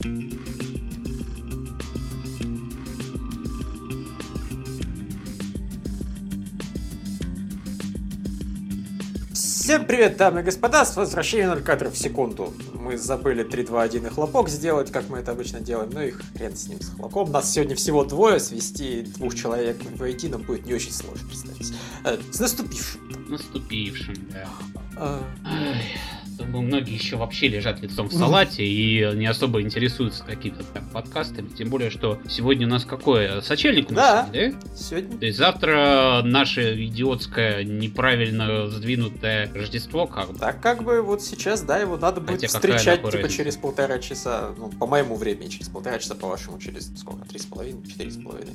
Всем привет, дамы и господа, с возвращением 0 кадров в секунду. Мы забыли 3, 2, 1 и хлопок сделать, как мы это обычно делаем, ну и хрен с ним, с хлопком. Нас сегодня всего двое, свести двух человек в нам будет не очень сложно, представить. Э, с наступившим. Наступившим, да. А... Думаю, многие еще вообще лежат лицом в салате и не особо интересуются какими-то там подкастами. Тем более, что сегодня у нас какое? Сочельник у нас, да? да? Сегодня. То есть завтра наше идиотское, неправильно сдвинутое Рождество как бы. Так как бы вот сейчас, да, его надо будет Хотя встречать типа разница? через полтора часа, ну, по моему времени, через полтора часа, по вашему, через сколько, три с половиной, четыре с половиной.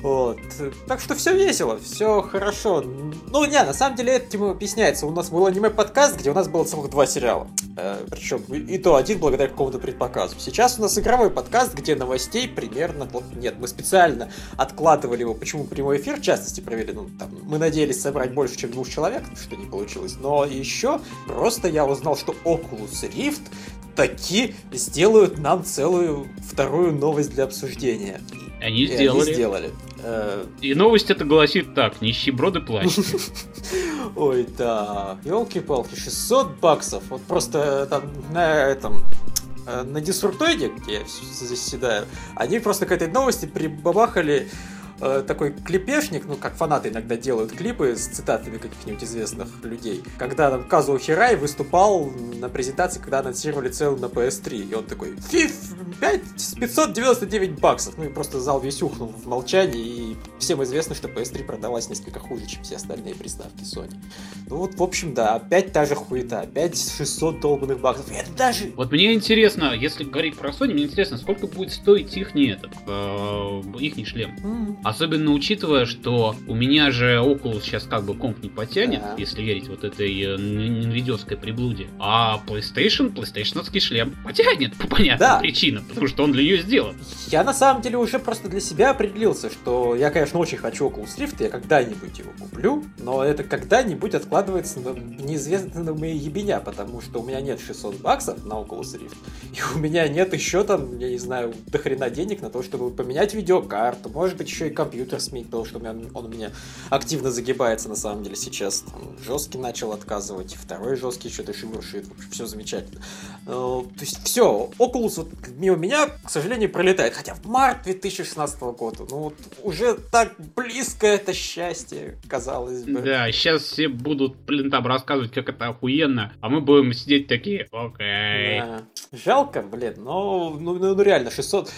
Вот. Так что все весело, все хорошо. Ну, не, на самом деле этим объясняется. У нас был аниме-подкаст, где у нас было целых два сериала сериала. Э, причем и то один благодаря какому-то предпоказу. Сейчас у нас игровой подкаст, где новостей примерно... Нет, мы специально откладывали его. Почему прямой эфир, в частности, провели? Ну, там, мы надеялись собрать больше, чем двух человек, что не получилось. Но еще просто я узнал, что Oculus Rift таки сделают нам целую вторую новость для обсуждения. Они сделали. Они сделали. Э, И новость это гласит так, нищеброды плачут. Ой, да, елки-палки, 600 баксов, вот просто там на этом э, на дисруптоиде, где я заседаю, они просто к этой новости прибабахали э, такой клипешник, ну, как фанаты иногда делают клипы с цитатами каких-нибудь известных людей, когда там Казу Хирай выступал на презентации, когда анонсировали цену на PS3, и он такой, фиф, 5, 599 баксов, ну и просто зал весь ухнул в молчании, и всем известно, что PS3 продалась несколько хуже, чем все остальные приставки Sony. Ну вот, в общем, да, опять та же хуета, опять 600 долбанных баксов, и это даже... Вот мне интересно, если говорить про Sony, мне интересно, сколько будет стоить их не этот, э, их не шлем. Mm-hmm. Особенно учитывая, что у меня же Oculus сейчас как бы комп не потянет, yeah. если верить вот этой э, nvidia приблуде. А PlayStation, PlayStation шлем потянет по понятным да. причинам, потому что он для нее сделан. Я на самом деле уже просто для себя определился, что я, конечно, очень хочу Oculus Rift, я когда-нибудь его куплю, но это когда-нибудь откладывается на неизвестно на мои ебеня, потому что у меня нет 600 баксов на Oculus Rift, и у меня нет еще там, я не знаю, дохрена денег на то, чтобы поменять видеокарту, может быть, еще и компьютер сменить, потому что меня, он у меня активно загибается на самом деле сейчас. Там, жесткий начал отказывать, второй жесткий что-то шебуршит. В общем, все замечательно. Э, то есть все, Oculus вот мимо меня, к сожалению, пролетает. Хотя в март 2016 года, ну вот уже так близко это счастье, казалось бы. Да, сейчас все будут, блин, там рассказывать, как это охуенно, а мы будем сидеть такие, окей. Да. Жалко, блин, но ну, ну, ну реально, 600...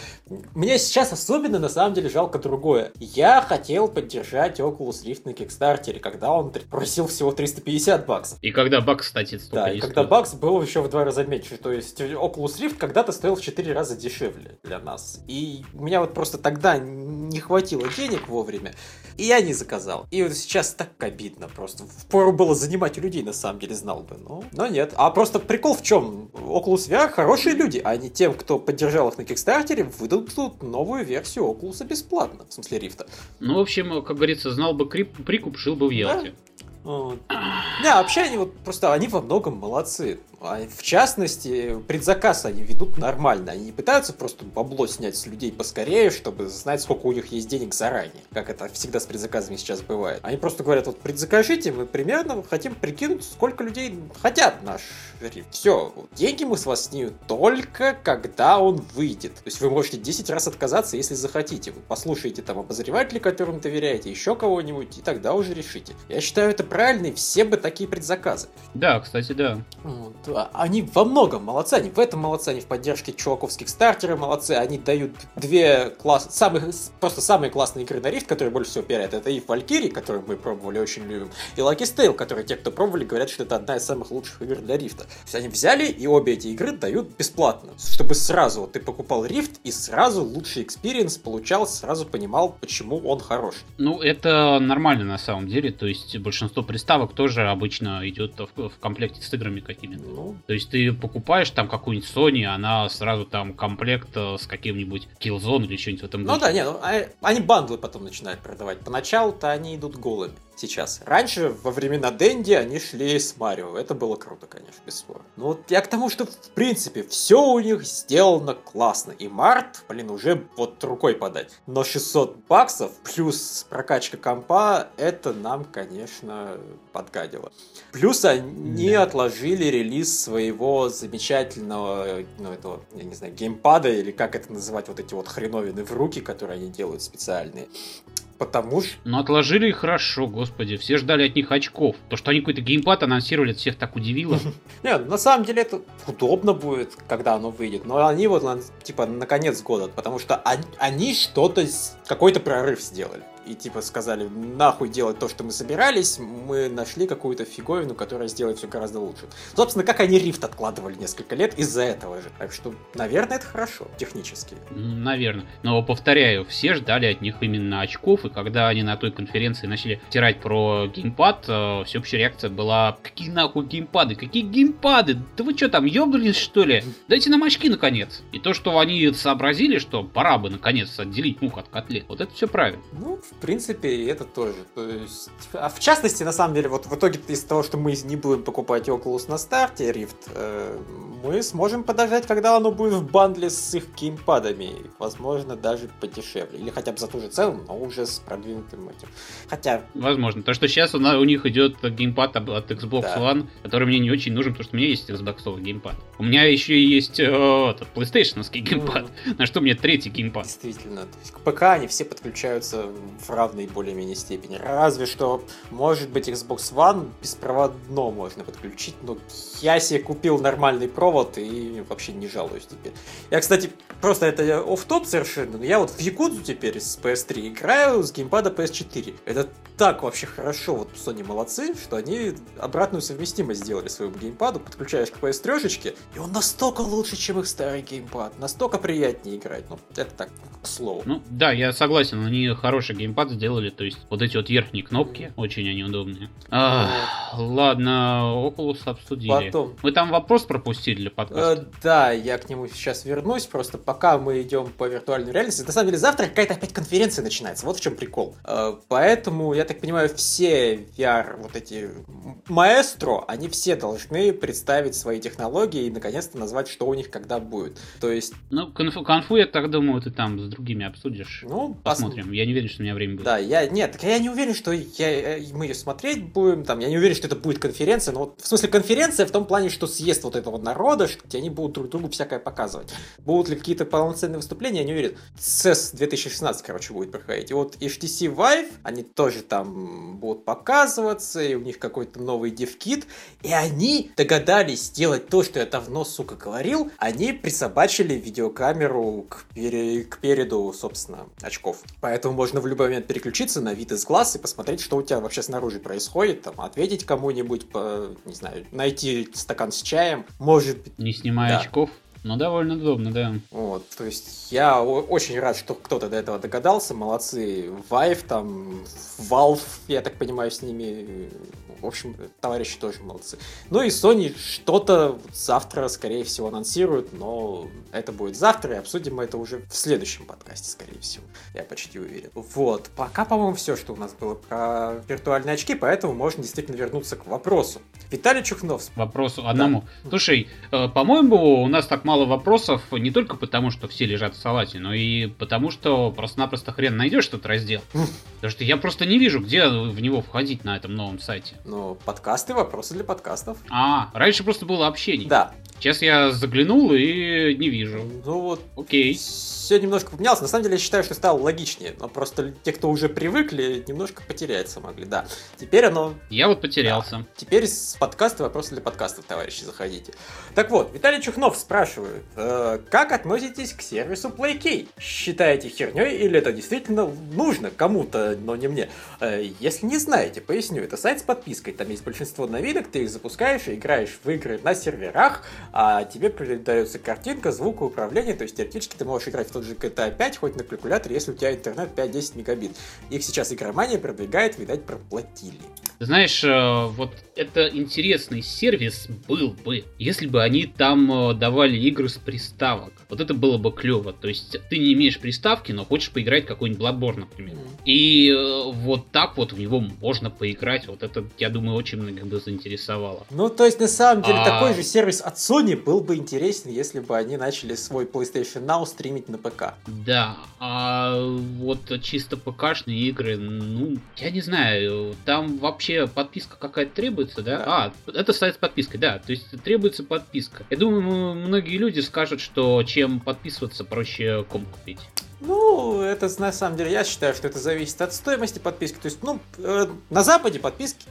Мне сейчас особенно, на самом деле, жалко другое. Я хотел поддержать Oculus Rift на Kickstarter, когда он просил всего 350 баксов. И когда бакс, кстати, Да, и когда бакс был еще в два раза меньше. То есть Oculus Rift когда-то стоил в 4 раза дешевле для нас. И у меня вот просто тогда не хватило денег вовремя, и я не заказал. И вот сейчас так обидно просто. Впору было занимать у людей, на самом деле, знал бы. Но, но нет. А просто прикол в чем? Oculus VR хорошие люди, а не тем, кто поддержал их на Kickstarter, выдадут новую версию Oculus бесплатно. В смысле рифта. Ну, в общем, как говорится, знал бы крип, прикуп, жил бы в Ялте. Да? Вот. Не, вообще они вот просто, они во многом молодцы. А в частности, предзаказ они ведут нормально. Они не пытаются просто бабло снять с людей поскорее, чтобы знать, сколько у них есть денег заранее. Как это всегда с предзаказами сейчас бывает. Они просто говорят, вот предзакажите, мы примерно хотим прикинуть, сколько людей хотят наш рифт. Все, деньги мы с вас снимем только когда он выйдет. То есть вы можете 10 раз отказаться, если захотите. Вы послушаете там обозревателей, которым доверяете, еще кого-нибудь, и тогда уже решите. Я считаю это правильно, и все бы такие предзаказы. Да, кстати, да. Вот. А, они во многом молодцы, они в этом молодцы, они в поддержке чуваков с Kickstarter'ов молодцы, они дают две класс... самых, просто самые классные игры на Rift, которые больше всего пиарят, EVE Valkyrie, которую мы пробовали, очень любим, и Lucky's Tale, которые те, кто пробовали, говорят, что это одна из самых лучших игр для Rift'а. То есть они взяли и обе эти игры дают бесплатно, чтобы сразу вот, ты покупал Rift и сразу лучший experience получал, сразу понимал, почему он хорош. Ну, это нормально на самом деле, то есть большинство приставок тоже обычно идет в, в комплекте с играми какими-то. Ну, то есть ты покупаешь там какую-нибудь Sony, она сразу там комплект э, с каким-нибудь Killzone или что-нибудь в этом Ну да, нет, ну, а, они бандлы потом начинают продавать. Поначалу-то они идут голыми. Сейчас. Раньше, во времена Дэнди, они шли с Марио. Это было круто, конечно, бесспорно. Но вот я к тому, что, в принципе, все у них сделано классно. И март, блин, уже вот рукой подать. Но 600 баксов плюс прокачка компа, это нам, конечно, подгадило. Плюс они да. отложили релиз своего замечательного, ну, этого, я не знаю, геймпада, или как это называть, вот эти вот хреновины в руки, которые они делают специальные. Потому что... Ну, отложили хорошо, господи. Все ждали от них очков. То, что они какой-то геймпад анонсировали, это всех так удивило. Нет, на самом деле это удобно будет, когда оно выйдет. Но они вот, типа, на конец года, потому что они что-то, какой-то прорыв сделали и типа сказали, нахуй делать то, что мы собирались, мы нашли какую-то фиговину, которая сделает все гораздо лучше. Собственно, как они рифт откладывали несколько лет из-за этого же. Так что, наверное, это хорошо, технически. Наверное. Но, повторяю, все ждали от них именно очков, и когда они на той конференции начали тирать про геймпад, э, всеобщая реакция была, какие нахуй геймпады, какие геймпады, да вы что там, ёбнулись что ли? Дайте нам очки, наконец. И то, что они сообразили, что пора бы, наконец, отделить мух от котлет, вот это все правильно. Ну, в принципе, это тоже. То есть, а в частности, на самом деле, вот в итоге из-за того, что мы не будем покупать Oculus на старте Rift, э, мы сможем подождать, когда оно будет в бандле с их геймпадами. Возможно, даже подешевле. Или хотя бы за ту же цену, но уже с продвинутым этим. Хотя... Возможно. То, что сейчас у, у них идет геймпад от Xbox да. One, который мне не очень нужен, потому что у меня есть Xbox геймпад. У меня еще есть э, этот PlayStation геймпад. Mm. На что мне третий геймпад. Действительно. То есть к ПК они все подключаются в равной более-менее степени. Разве что, может быть, Xbox One беспроводно можно подключить, но я себе купил нормальный провод и вообще не жалуюсь теперь. Я, кстати, просто это оф топ совершенно, но я вот в Якудзу теперь с PS3 играю с геймпада PS4. Это так вообще хорошо, вот Sony молодцы, что они обратную совместимость сделали своему геймпаду, подключаешь к PS3, и он настолько лучше, чем их старый геймпад, настолько приятнее играть. Ну, это так, к слову. Ну, да, я согласен, они хороший геймпад сделали, то есть вот эти вот верхние кнопки, очень они удобные. А, ладно, Oculus обсудили. Потом. Мы там вопрос пропустили для подкаста. Э, да, я к нему сейчас вернусь, просто пока мы идем по виртуальной реальности. На самом деле завтра какая-то опять конференция начинается, вот в чем прикол. Э, поэтому, я так понимаю, все VR, вот эти маэстро, они все должны представить свои технологии наконец-то назвать, что у них когда будет. То есть... Ну, конфу, конфу я так думаю, ты там с другими обсудишь. Ну, посмотрим. Пос... Я не уверен, что у меня время будет. Да, я нет, так я не уверен, что я, мы ее смотреть будем, там, я не уверен, что это будет конференция, но вот, в смысле конференция в том плане, что съест вот этого народа, где они будут друг другу всякое показывать. Будут ли какие-то полноценные выступления, я не уверен. CES 2016, короче, будет проходить. И вот HTC Vive, они тоже там будут показываться, и у них какой-то новый DevKit, и они догадались сделать то, что я давно, сука, говорил, они присобачили видеокамеру к, пере... к переду, собственно, очков. Поэтому можно в любой момент переключиться на вид из глаз и посмотреть, что у тебя вообще снаружи происходит, там, ответить кому-нибудь, по, не знаю, найти стакан с чаем, может быть... Не снимая да. очков? Ну, довольно удобно, да. Вот, то есть я очень рад, что кто-то до этого догадался, молодцы. Vive, там, Valve, я так понимаю, с ними в общем, товарищи тоже молодцы. Ну и Sony что-то завтра, скорее всего, анонсирует, но это будет завтра, и обсудим мы это уже в следующем подкасте, скорее всего. Я почти уверен. Вот. Пока, по-моему, все, что у нас было про виртуальные очки, поэтому можно действительно вернуться к вопросу. Виталий Чухнов. Вопросу одному. Да. Слушай, э, по-моему, у нас так мало вопросов не только потому, что все лежат в салате, но и потому, что просто-напросто хрен найдешь этот раздел. Потому что я просто не вижу, где в него входить на этом новом сайте. Ну, подкасты, вопросы для подкастов. А, раньше просто было общение. Да. Сейчас я заглянул и не вижу. Ну вот. Окей. Все немножко поменялось. На самом деле я считаю, что стало логичнее. Но просто те, кто уже привыкли, немножко потеряться могли. Да. Теперь оно... Я вот потерялся. Да. Теперь с подкаста вопросы для подкастов, товарищи, заходите. Так вот, Виталий Чухнов спрашивает, э, как относитесь к сервису PlayKey? Считаете херней или это действительно нужно кому-то, но не мне? Э, если не знаете, поясню. Это сайт с подпиской. Там есть большинство новинок, ты их запускаешь и играешь в игры на серверах, а тебе передается картинка, звук, управление, то есть теоретически ты можешь играть в тот же GTA 5 хоть на калькуляторе, если у тебя интернет 5-10 мегабит. Их сейчас игромания продвигает, видать, проплатили. Знаешь, э, вот это интересный сервис был бы, если бы они там э, давали игры с приставок. Вот это было бы клево. То есть ты не имеешь приставки, но хочешь поиграть какой-нибудь Bloodborne, например. И э, вот так вот в него можно поиграть. Вот это, я думаю, очень многих бы заинтересовало. Ну, то есть, на самом деле, а... такой же сервис от Sony был бы интересен, если бы они начали свой PlayStation Now стримить на ПК. Да, а вот чисто ПКшные игры, ну, я не знаю, там вообще подписка какая-то требуется, да? да. А, это сайт с подпиской, да, то есть требуется подписка. Я думаю, многие люди скажут, что чем подписываться, проще комп купить. Ну, это на самом деле, я считаю, что это зависит от стоимости подписки. То есть, ну, э, на Западе подписки,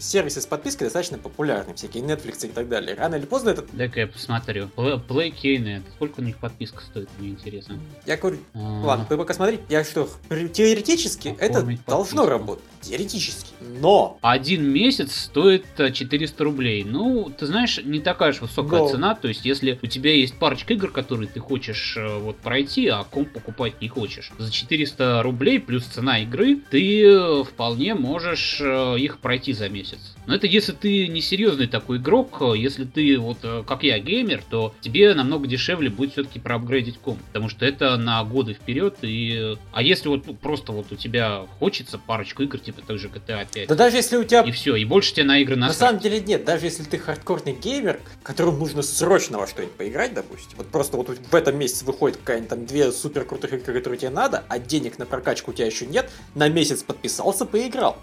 сервисы с подпиской достаточно популярны, всякие Netflix и так далее. Рано или поздно это... Дай-ка я посмотрю. Play Knet. Сколько у них подписка стоит, мне интересно. Я говорю, а... ладно, ты пока смотри. Я что, теоретически это должно работать. Теоретически. Но... Один месяц стоит 400 э, рублей. Ну, ты знаешь, не такая же высокая Но... цена. То есть, если у тебя есть парочка игр, которые ты хочешь э, вот пройти, а комп покупать не хочешь. За 400 рублей плюс цена игры ты э, вполне можешь их пройти за месяц. Но это если ты не серьезный такой игрок, если ты вот как я геймер, то тебе намного дешевле будет все-таки проапгрейдить комп. Потому что это на годы вперед. И... А если вот ну, просто вот у тебя хочется парочку игр, типа той же GTA 5. Да даже если у тебя... И все, и больше тебе на игры насрать. На самом деле нет, даже если ты хардкорный геймер, которому нужно срочно во что-нибудь поиграть, допустим, вот просто вот в этом месяце выходит какая-нибудь там две супер крутых игры, которые тебе надо, а денег на прокачку у тебя еще нет, на месяц подписался, поиграл.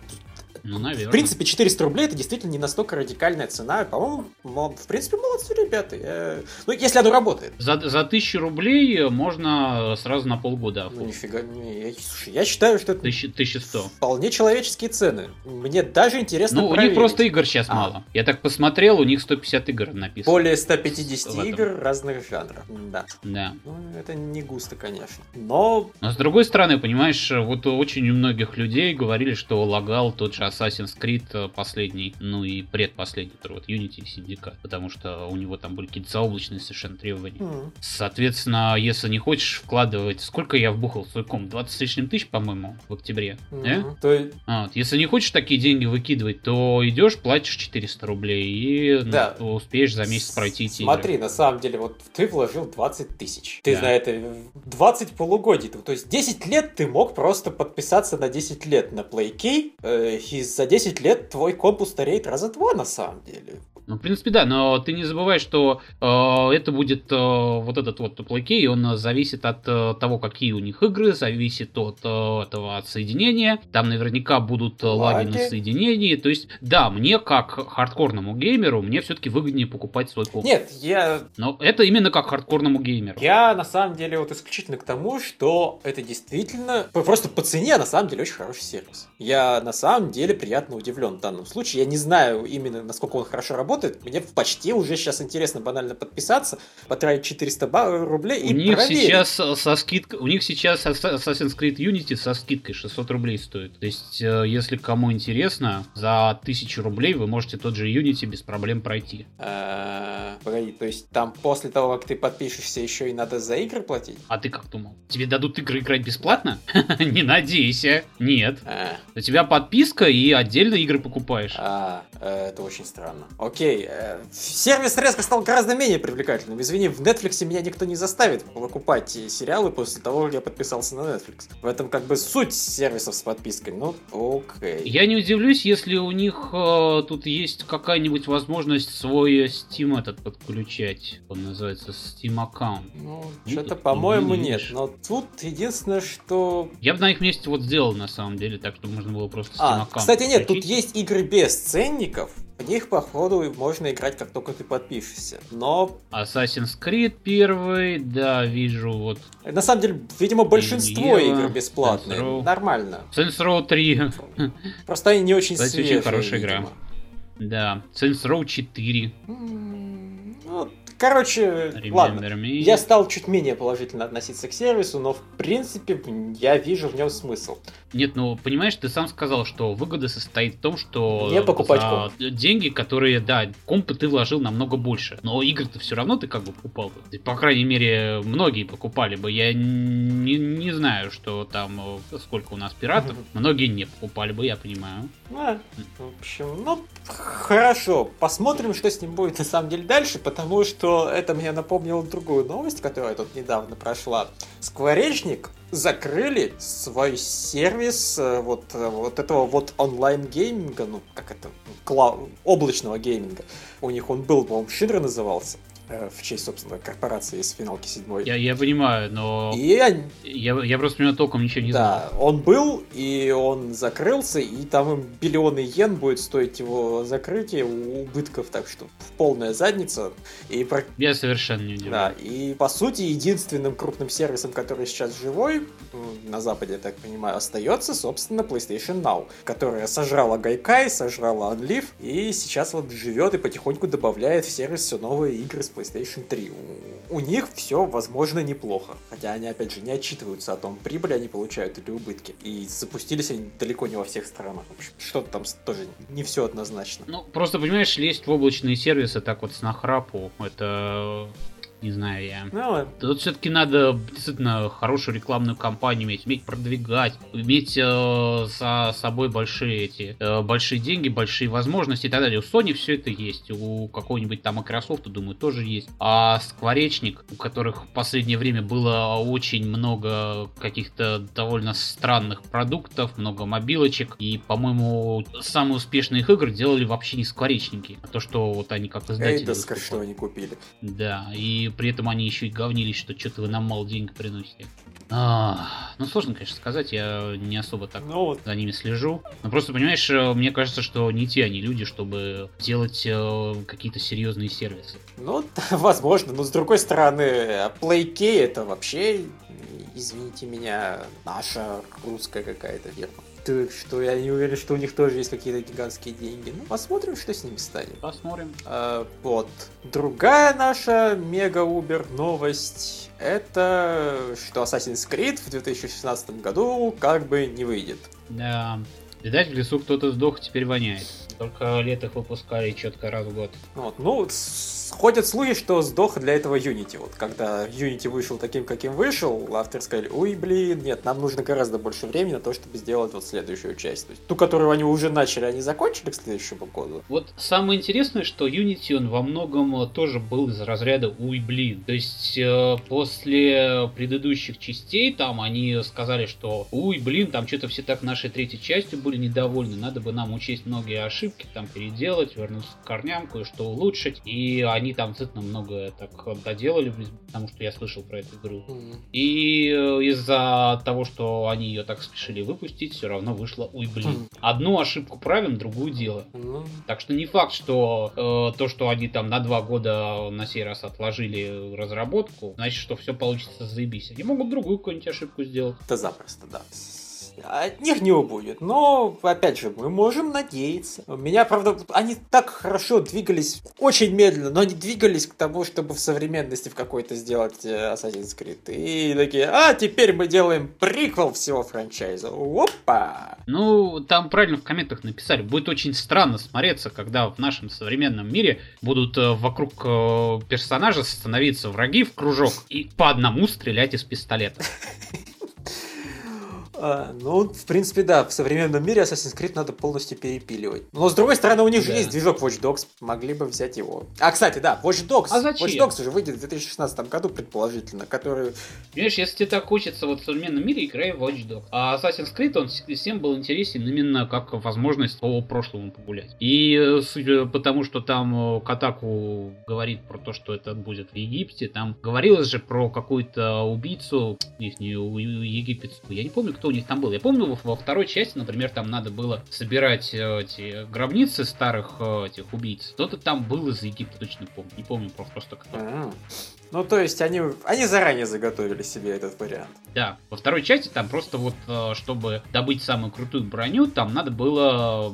Ну, наверное. В принципе, 400 рублей это действительно не настолько радикальная цена. По-моему, в принципе, молодцы ребята. Я... Ну, если оно работает. За, за 1000 рублей можно сразу на полгода. Ну, нифига. Не, я, слушай, я считаю, что это 1000, 1100. вполне человеческие цены. Мне даже интересно Ну, проверить. у них просто игр сейчас а. мало. Я так посмотрел, у них 150 игр написано. Более 150 игр разных жанров. Да. Да. Ну, это не густо, конечно. Но... Но с другой стороны, понимаешь, вот очень у многих людей говорили, что лагал тот же Assassin's Creed э, последний, ну и предпоследний, который вот Unity и Syndicate, потому что у него там были какие-то заоблачные совершенно требования. Mm. Соответственно, если не хочешь вкладывать... Сколько я вбухал в свой комп? 20 с лишним тысяч, по-моему, в октябре. Mm-hmm. То... А, вот. Если не хочешь такие деньги выкидывать, то идешь, платишь 400 рублей и ну, да. ну, успеешь за месяц пройти эти Смотри, игры. на самом деле, вот ты вложил 20 тысяч. Ты да. на это 20 полугодий. То есть 10 лет ты мог просто подписаться на 10 лет на PlayKey э, за 10 лет твой комп устареет раза два на самом деле. Ну, в принципе, да, но ты не забывай, что э, это будет э, вот этот вот плейкей, он зависит от э, того, какие у них игры, зависит от э, этого отсоединения. Там наверняка будут э, лаги на соединении. То есть, да, мне как хардкорному геймеру, мне все-таки выгоднее покупать свой комп. Нет, я... Но это именно как хардкорному геймеру. Я, на самом деле, вот исключительно к тому, что это действительно, просто по цене, на самом деле, очень хороший сервис. Я, на самом деле, приятно удивлен в данном случае. Я не знаю именно, насколько он хорошо работает, работает. Мне почти уже сейчас интересно банально подписаться, потратить 400 рублей и У них проверить. сейчас со скидкой, у них сейчас Assassin's Creed Unity со скидкой 600 рублей стоит. То есть, э, если кому интересно, за 1000 рублей вы можете тот же Unity без проблем пройти. А, погоди, то есть там после того, как ты подпишешься, еще и надо за игры платить? А ты как думал? Тебе дадут игры играть бесплатно? Не надейся. Нет. А. У тебя подписка и отдельно игры покупаешь. А, э, это очень странно. Окей, окей, э, сервис резко стал гораздо менее привлекательным. Извини, в Netflix меня никто не заставит покупать сериалы после того, как я подписался на Netflix. В этом как бы суть сервисов с подпиской. Ну, окей. Я не удивлюсь, если у них э, тут есть какая-нибудь возможность свой Steam этот подключать. Он называется Steam аккаунт. Ну, что-то, по-моему, не нет. Но тут единственное, что... Я бы на их месте вот сделал, на самом деле, так, чтобы можно было просто Steam а, аккаунт Кстати, нет, включить. тут есть игры без ценников, в них, походу, можно играть, как только ты подпишешься. Но... Assassin's Creed первый, да, вижу, вот. На самом деле, видимо, большинство Ева, игр бесплатные. Saints Нормально. Saints Row 3. Просто они не очень Кстати, свежие, очень хорошая видимо. игра. Да. Saints Row 4. Ну, Короче, Remember ладно. Me. Я стал чуть менее положительно относиться к сервису, но в принципе я вижу в нем смысл. Нет, ну понимаешь, ты сам сказал, что выгода состоит в том, что не покупать за комп. деньги, которые, да, компы ты вложил намного больше, но игры-то все равно ты как бы покупал. По крайней мере, многие покупали бы. Я не, не знаю, что там э, сколько у нас пиратов. Многие не покупали бы, я понимаю. А, в общем, ну хорошо, посмотрим, что с ним будет на самом деле дальше, потому что это мне напомнило другую новость, которая тут недавно прошла. Скворечник закрыли свой сервис э, вот, э, вот этого вот онлайн-гейминга, ну, как это, кла- облачного гейминга. У них он был, по-моему, Шидра назывался. Э, в честь, собственно, корпорации из финалки седьмой. Я, я понимаю, но и они... я, я просто меня толком ничего не знаю. Да, он был, и он закрылся, и там биллионы йен будет стоить его закрытие убытков, так что полная задница. И... Я совершенно не удивлен. Да, и по сути единственным крупным сервисом, который сейчас живой, на Западе, я так понимаю, остается, собственно, PlayStation Now, которая сожрала Гайкай, сожрала Unlive, и сейчас вот живет и потихоньку добавляет в сервис все новые игры с PlayStation 3. У, у них все, возможно, неплохо. Хотя они, опять же, не отчитываются о том, прибыли они получают или убытки. И запустились они далеко не во всех странах. Что-то там тоже не все однозначно. Ну, просто, понимаешь, лезть в облачные сервисы так вот с нахрапу, это не знаю я. Ну, Тут все-таки надо действительно хорошую рекламную кампанию иметь, уметь продвигать, иметь э, за собой большие эти э, большие деньги, большие возможности и так далее. У Sony все это есть, у какого-нибудь там Microsoft, думаю, тоже есть. А Скворечник, у которых в последнее время было очень много каких-то довольно странных продуктов, много мобилочек, и, по-моему, самые успешные их игры делали вообще не Скворечники, а то, что вот они как издатели... Эйдоскар, что они купили. Да, и при этом они еще и говнились, что что-то вы нам мало денег приносите. А, ну, сложно, конечно, сказать, я не особо так ну, вот. за ними слежу. Но просто, понимаешь, э, мне кажется, что не те они люди, чтобы делать э, какие-то серьезные сервисы. Ну, возможно, но с другой стороны, PlayK это вообще, извините меня, наша русская какая-то фирма так что я не уверен, что у них тоже есть какие-то гигантские деньги. Ну, посмотрим, что с ними станет. Посмотрим. А, вот. Другая наша мега-убер новость это что Assassin's Creed в 2016 году как бы не выйдет. Да. Видать, в лесу кто-то сдох, теперь воняет. Только лет их выпускали четко раз в год. Вот, ну, ходят слухи, что сдох для этого Unity. Вот когда Unity вышел таким, каким вышел, авторы сказали, ой, блин, нет, нам нужно гораздо больше времени на то, чтобы сделать вот следующую часть. То есть, ту, которую они уже начали, они закончили к следующему году. Вот самое интересное, что Unity, он во многом тоже был из разряда ой, блин. То есть, э, после предыдущих частей, там, они сказали, что ой, блин, там что-то все так нашей третьей частью были недовольны, надо бы нам учесть многие ошибки, там, переделать, вернуться к корням, кое-что улучшить. И они там действительно много так доделали, потому что я слышал про эту игру. Mm-hmm. И э, из-за того, что они ее так спешили выпустить, все равно вышло, ой, блин. Mm-hmm. Одну ошибку правим, другую дело. Mm-hmm. Так что не факт, что э, то, что они там на два года на сей раз отложили разработку, значит, что все получится заебись. Они могут другую какую-нибудь ошибку сделать. Это запросто, да. От них не убудет. Но, опять же, мы можем надеяться. Меня, правда, они так хорошо двигались, очень медленно, но они двигались к тому, чтобы в современности в какой-то сделать э, Assassin's Creed. И такие, а теперь мы делаем приквел всего франчайза. Опа! Ну, там правильно в комментах написали. Будет очень странно смотреться, когда в нашем современном мире будут э, вокруг э, персонажа становиться враги в кружок и по одному стрелять из пистолета. А, ну, в принципе, да, в современном мире Assassin's Creed надо полностью перепиливать. Но, с другой стороны, у них да. же есть движок Watch Dogs, могли бы взять его. А, кстати, да, Watch Dogs. А зачем? Watch Dogs уже выйдет в 2016 году, предположительно, который... Понимаешь, если тебе так хочется вот в современном мире, играй в Watch Dogs. А Assassin's Creed, он всем был интересен именно как возможность по прошлому погулять. И судя по тому, что там э, Катаку говорит про то, что это будет в Египте, там говорилось же про какую-то убийцу, их не египетскую, я не помню, кто у них там был. Я помню, во второй части, например, там надо было собирать э, эти гробницы старых э, этих убийц. Кто-то там был из Египта, точно помню. Не помню просто кто. Ну, то есть они, они заранее заготовили себе этот вариант. Да, во второй части там просто вот, э, чтобы добыть самую крутую броню, там надо было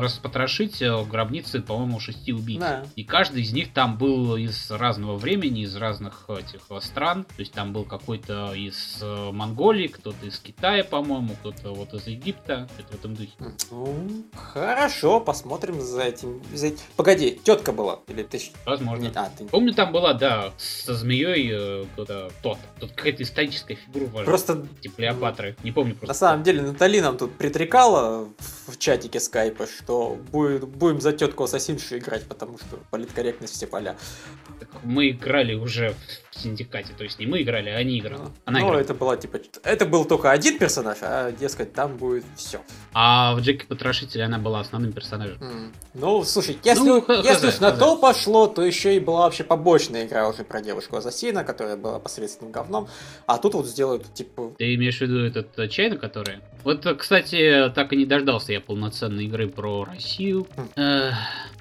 распотрошить э, гробницы, по-моему, шести убийц. Да. И каждый из них там был из разного времени, из разных этих э, стран. То есть там был какой-то из Монголии, кто-то из Китая, по-моему, кто-то вот из Египта. Это в этом духе. Ну, хорошо, посмотрим за этим. За. Погоди, тетка была? Или ты... Возможно. А, ты... Помню, там была, да, со змеей кто-то тот. Тут какая-то историческая фигура важна. Просто... Типа Клеопатры. Не помню просто. На самом деле, Натали нам тут притрекала в чатике скайпа, что будет, будем за тетку ассасиншу играть, потому что политкорректность все поля. Так мы играли уже в синдикате, то есть не мы играли, а они играли. Она ну, играла. это была типа, это был только один персонаж, а дескать там будет все. А в Джеки Потрошителе она была основным персонажем. Mm. Ну, слушай, если, ну, если уж на то пошло, то еще и была вообще побочная игра уже про девушку Ассасина, которая была посредственным говном, а тут вот сделают типа... Ты имеешь в виду этот э, чайна, который? Вот, кстати, так и не дождался я полноценной игры про Россию. Хм.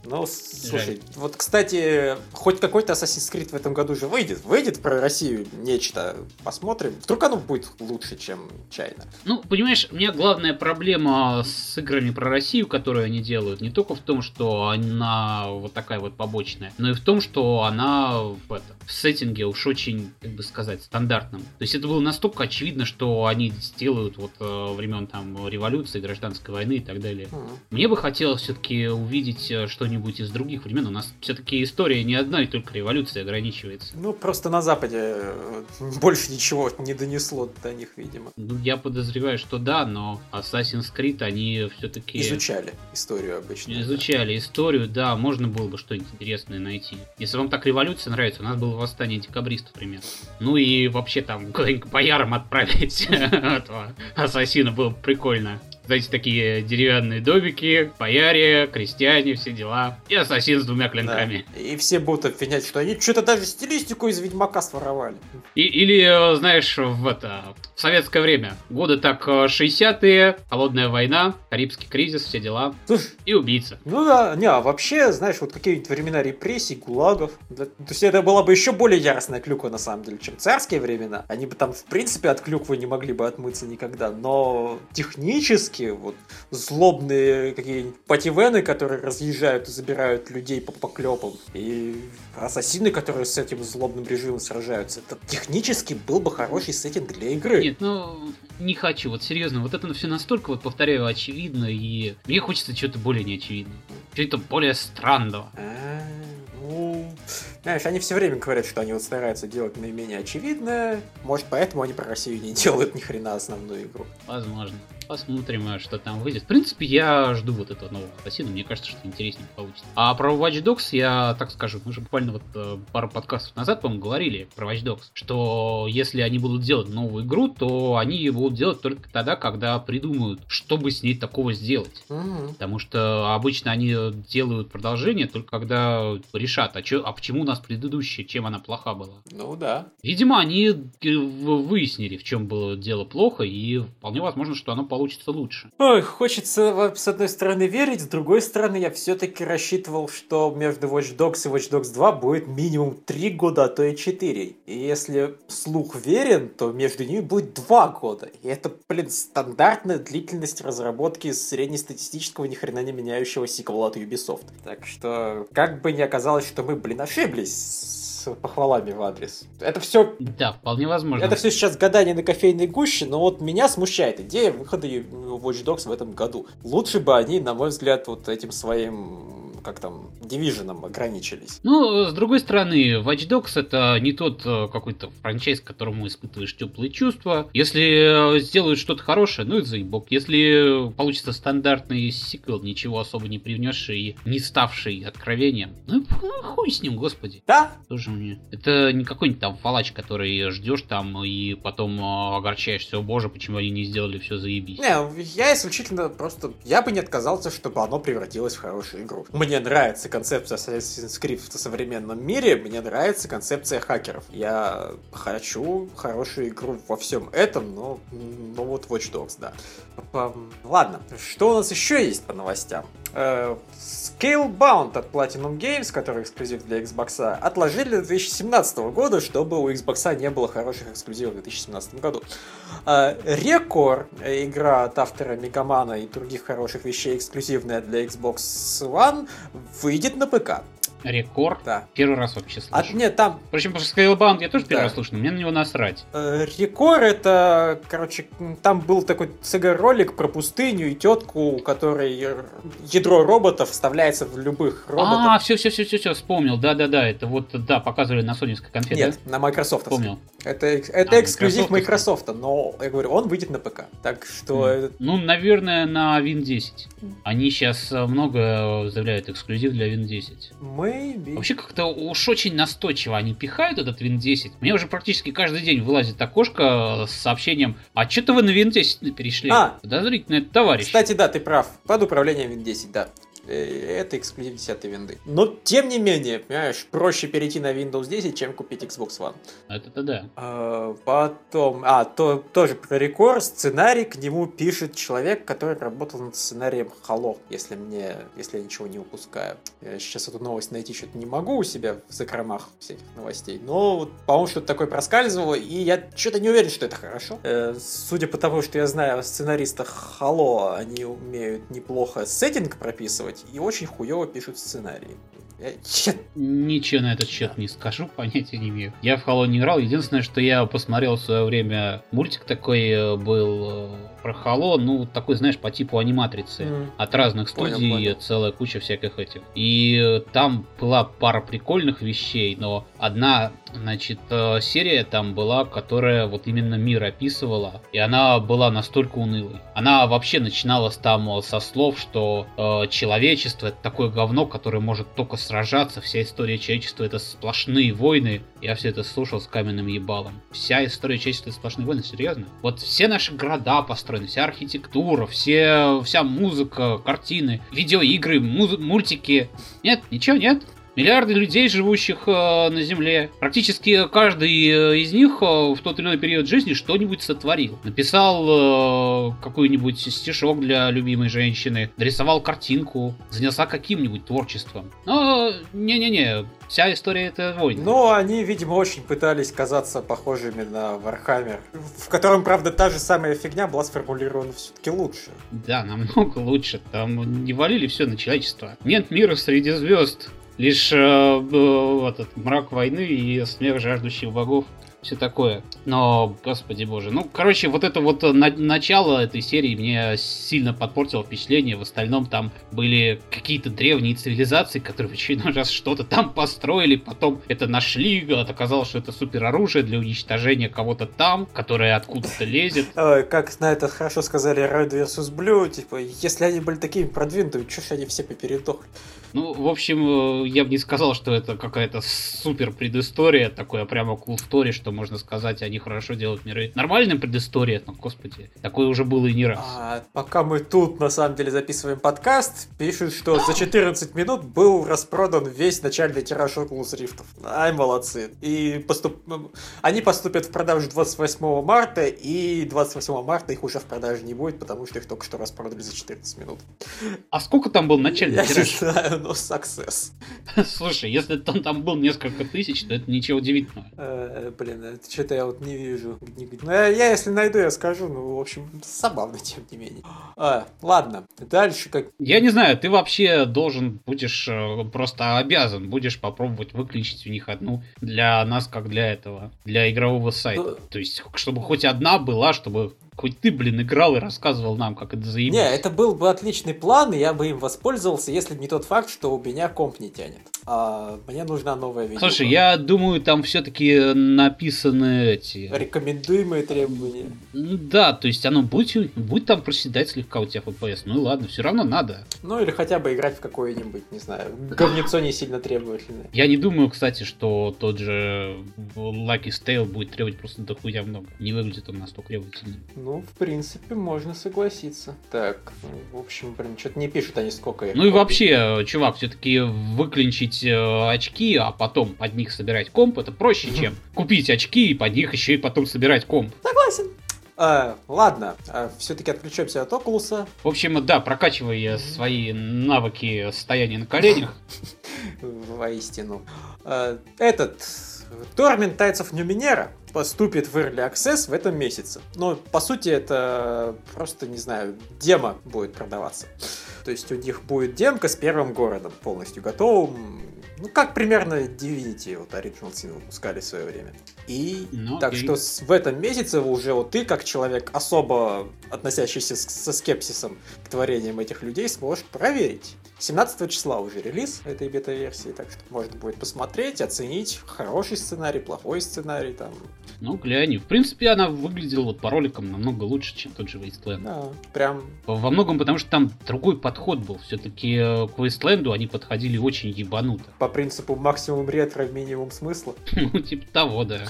Ну, слушай, Жаль. вот, кстати, хоть какой-то Assassin's Creed в этом году же выйдет. Выйдет про Россию нечто. Посмотрим. Вдруг оно будет лучше, чем Чайна. Ну, понимаешь, у меня главная проблема с играми про Россию, которые они делают, не только в том, что она вот такая вот побочная, но и в том, что она в, это, в сеттинге уж очень, как бы сказать, стандартном. То есть это было настолько очевидно, что они сделают вот э, времен там революции, гражданской войны и так далее. Mm. Мне бы хотелось все-таки увидеть э, что что-нибудь из других времен. У нас все-таки история не одна и только революция ограничивается. Ну, просто на Западе э, больше ничего не донесло до них, видимо. Ну, я подозреваю, что да, но Assassin's Creed они все-таки... Изучали историю обычно. Изучали да. историю, да, можно было бы что-нибудь интересное найти. Если вам так революция нравится, у нас было восстание декабристов, например. Ну и вообще там куда-нибудь по ярам отправить этого ассасина было бы прикольно. Знаете, такие деревянные домики, бояре, крестьяне, все дела. И ассасин с двумя клинками. Да. И все будут обвинять, что они что-то даже стилистику из Ведьмака своровали. И, или, знаешь, в это в советское время. Годы так 60-е, э, холодная война, Карибский кризис, все дела. Слушай, и убийца. Ну да, не, а вообще, знаешь, вот какие-нибудь времена репрессий, гулагов. Да, то есть это была бы еще более яростная клюква, на самом деле, чем царские времена. Они бы там, в принципе, от клюквы не могли бы отмыться никогда. Но технически сказки, вот злобные какие-нибудь пативены, которые разъезжают и забирают людей по поклепам, и ассасины, которые с этим злобным режимом сражаются. Это технически был бы хороший сеттинг для игры. Нет, ну не хочу, вот серьезно, вот это все настолько, вот повторяю, очевидно, и мне хочется чего-то более неочевидного, чего-то более странного. А, ну, знаешь, они все время говорят, что они вот стараются делать наименее очевидное. Может, поэтому они про Россию не делают ни хрена основную игру. Возможно. Посмотрим, а что там выйдет. В принципе, я жду вот этого нового ассасина. Мне кажется, что интереснее получится. А про Watch Dogs я так скажу. Мы же буквально вот э, пару подкастов назад, по-моему, говорили про Watch Dogs, что если они будут делать новую игру, то они будут делать только тогда, когда придумают, чтобы с ней такого сделать. Mm-hmm. Потому что обычно они делают продолжение только когда решат, а, чё, а почему у нас предыдущая, чем она плоха была. Ну да. Видимо, они э, выяснили, в чем было дело плохо, и вполне возможно, что оно получится лучше. Ой, хочется с одной стороны верить, с другой стороны я все-таки рассчитывал, что между Watch Dogs и Watch Dogs 2 будет минимум 3 года, а то и 4. И если слух верен, то между ними будет 2 года. И это, блин, стандартная длительность разработки среднестатистического ни хрена не меняющего сиквела от Ubisoft. Так что, как бы не оказалось, что мы, блин, ошиблись похвалами в адрес. Это все... Да, вполне возможно. Это все сейчас гадание на кофейной гуще, но вот меня смущает идея выхода Watch Dogs в этом году. Лучше бы они, на мой взгляд, вот этим своим как там, Division ограничились. Ну, с другой стороны, Watch Dogs это не тот э, какой-то франчайз, к которому испытываешь теплые чувства. Если э, сделают что-то хорошее, ну и заебок. Если получится стандартный сиквел, ничего особо не привнесший и не ставший откровением, ну, хуй с ним, господи. Да? Тоже мне. Это не какой-нибудь там фалач, который ждешь там и потом э, огорчаешься, о боже, почему они не сделали все заебись. Не, я исключительно просто, я бы не отказался, чтобы оно превратилось в хорошую игру. Мне мне нравится концепция Assassin's Creed в современном мире, мне нравится концепция хакеров. Я хочу хорошую игру во всем этом, но, но вот Watch Dogs, да. Ладно, что у нас еще есть по новостям? Э, Scalebound от Platinum Games, который эксклюзив для Xbox, отложили до 2017 года, чтобы у Xbox не было хороших эксклюзивов в 2017 году. Рекор, игра от автора Мегамана и других хороших вещей, эксклюзивная для Xbox One, выйдет на ПК. Рекорд. Да. Первый раз вообще слышу. А, нет, там... Причем, потому что Scalebound я тоже да. первый раз слышу, но мне на него насрать. Э, Рекорд это, короче, там был такой CG-ролик про пустыню и тетку, у которой ядро роботов вставляется в любых роботов. А, все, все, все, все, все, вспомнил. Да-да-да, это вот, да, показывали на сонинской конфе, Нет, да? на Microsoft. Вспомнил. Это, это а, эксклюзив Microsoft, но, я говорю, он выйдет на ПК. Так что... Ну, наверное, на Win 10. Они сейчас много заявляют эксклюзив для Win 10. Maybe. Вообще как-то уж очень настойчиво они пихают этот Win 10. Мне уже практически каждый день вылазит окошко с сообщением, а что-то вы на Win 10 перешли. А, Подозрительно это товарищ. Кстати, да, ты прав. Под управлением Win 10, да. Это эксклюзив 10 винды. Но, тем не менее, понимаешь, проще перейти на Windows 10, чем купить Xbox One. Это-то да. А, потом, а, то, тоже про рекорд, сценарий к нему пишет человек, который работал над сценарием Halo, если мне, если я ничего не упускаю. Я сейчас эту новость найти что-то не могу у себя в закромах всяких новостей, но, вот, по-моему, что-то такое проскальзывало, и я что-то не уверен, что это хорошо. Э, судя по тому, что я знаю о сценаристах Halo, они умеют неплохо сеттинг прописывать, делать и очень хуево пишут сценарии. Я... Ничего на этот счет не скажу, понятия не имею. Я в Halo не играл. Единственное, что я посмотрел в свое время, мультик такой э, был э, про Halo, ну, такой, знаешь, по типу аниматрицы. Mm. От разных студий, понял, понял. целая куча всяких этих. И э, там была пара прикольных вещей, но одна, значит, э, серия там была, которая вот именно мир описывала, и она была настолько унылой. Она вообще начиналась там э, со слов, что э, человечество это такое говно, которое может только сражаться, вся история человечества это сплошные войны. Я все это слушал с каменным ебалом. Вся история человечества это сплошные войны, серьезно? Вот все наши города построены построена, вся архитектура, все, вся музыка, картины, видеоигры, муз- мультики. Нет, ничего нет. Миллиарды людей, живущих э, на Земле. Практически каждый э, из них э, в тот или иной период жизни что-нибудь сотворил. Написал какой-нибудь стишок для любимой женщины, нарисовал картинку, занялся каким-нибудь творчеством. Но не-не-не, вся история это войны. Но они, видимо, очень пытались казаться похожими на Warhammer, в котором, правда, та же самая фигня была сформулирована все-таки лучше. Да, намного лучше. Там не валили все на человечество. Нет мира среди звезд. Лишь э, э, этот мрак войны и смех жаждущих богов все такое. Но, господи боже. Ну, короче, вот это вот на начало этой серии мне сильно подпортило впечатление. В остальном там были какие-то древние цивилизации, которые в очередной раз что-то там построили, потом это нашли, оказалось, что это супер оружие для уничтожения кого-то там, которое откуда-то лезет. Как на это хорошо сказали Red vs. Blue, типа, если они были такими продвинутыми, что ж они все попередохли? Ну, в общем, э, я бы не сказал, что это какая-то супер предыстория, такое прямо cool story, что можно сказать, они хорошо делают миры. Нормальная предыстория, ну, господи, такое уже было и не раз. А, пока мы тут, на самом деле, записываем подкаст, пишут, что за 14 минут был распродан весь начальный тираж Oculus Rift. Ай, молодцы. И поступ... они поступят в продажу 28 марта, и 28 марта их уже в продаже не будет, потому что их только что распродали за 14 минут. А сколько там был начальный Я тираж? не знаю, но success. Слушай, если там, там был несколько тысяч, то это ничего удивительного. Э, блин, это что-то я вот не вижу. Ну, я, я если найду, я скажу. Ну, в общем, забавно, тем не менее. А, ладно, дальше как... Я не знаю, ты вообще должен будешь э, просто обязан будешь попробовать выключить у них одну для нас, как для этого, для игрового сайта. Ну... То есть, чтобы хоть одна была, чтобы Хоть ты, блин, играл и рассказывал нам, как это заебись. Не, это был бы отличный план, и я бы им воспользовался, если бы не тот факт, что у меня комп не тянет. А мне нужна новая видео. Слушай, я думаю, там все-таки написаны эти... Рекомендуемые требования. Ну да, то есть оно будет, будет там проседать слегка у тебя FPS. Ну ладно, все равно надо. Ну или хотя бы играть в какое-нибудь, не знаю, говнецо не сильно требовательное. Я не думаю, кстати, что тот же Lucky Stale будет требовать просто дохуя много. Не выглядит он настолько требовательным. Ну, в принципе, можно согласиться. Так, ну, в общем, блин, что-то не пишут они сколько. Ну и вообще, чувак, все-таки выключить э, очки, а потом под них собирать комп, это проще, чем купить очки и под них еще и потом собирать комп. Согласен. А, ладно, а, все-таки отключаемся от Окулуса. В общем, да, прокачивая свои навыки состояния на коленях. Воистину. А, этот Torment Tides of Numenera поступит в Early Access в этом месяце. Но, по сути, это просто, не знаю, демо будет продаваться. То есть у них будет демка с первым городом полностью готовым. Ну, как примерно Divinity, вот Original Sin выпускали в свое время. И ну, так окей. что в этом месяце уже вот ты, как человек особо относящийся со скепсисом к творениям этих людей, сможешь проверить. 17 числа уже релиз этой бета-версии, так что можно будет посмотреть, оценить хороший сценарий, плохой сценарий там. Ну, глянь, в принципе, она выглядела вот по роликам намного лучше, чем тот же Wasteland. Да, прям... Во многом потому, что там другой подход был. Все-таки э, к Wasteland они подходили очень ебануто. По принципу максимум ретро, минимум смысла. Ну, типа того, да.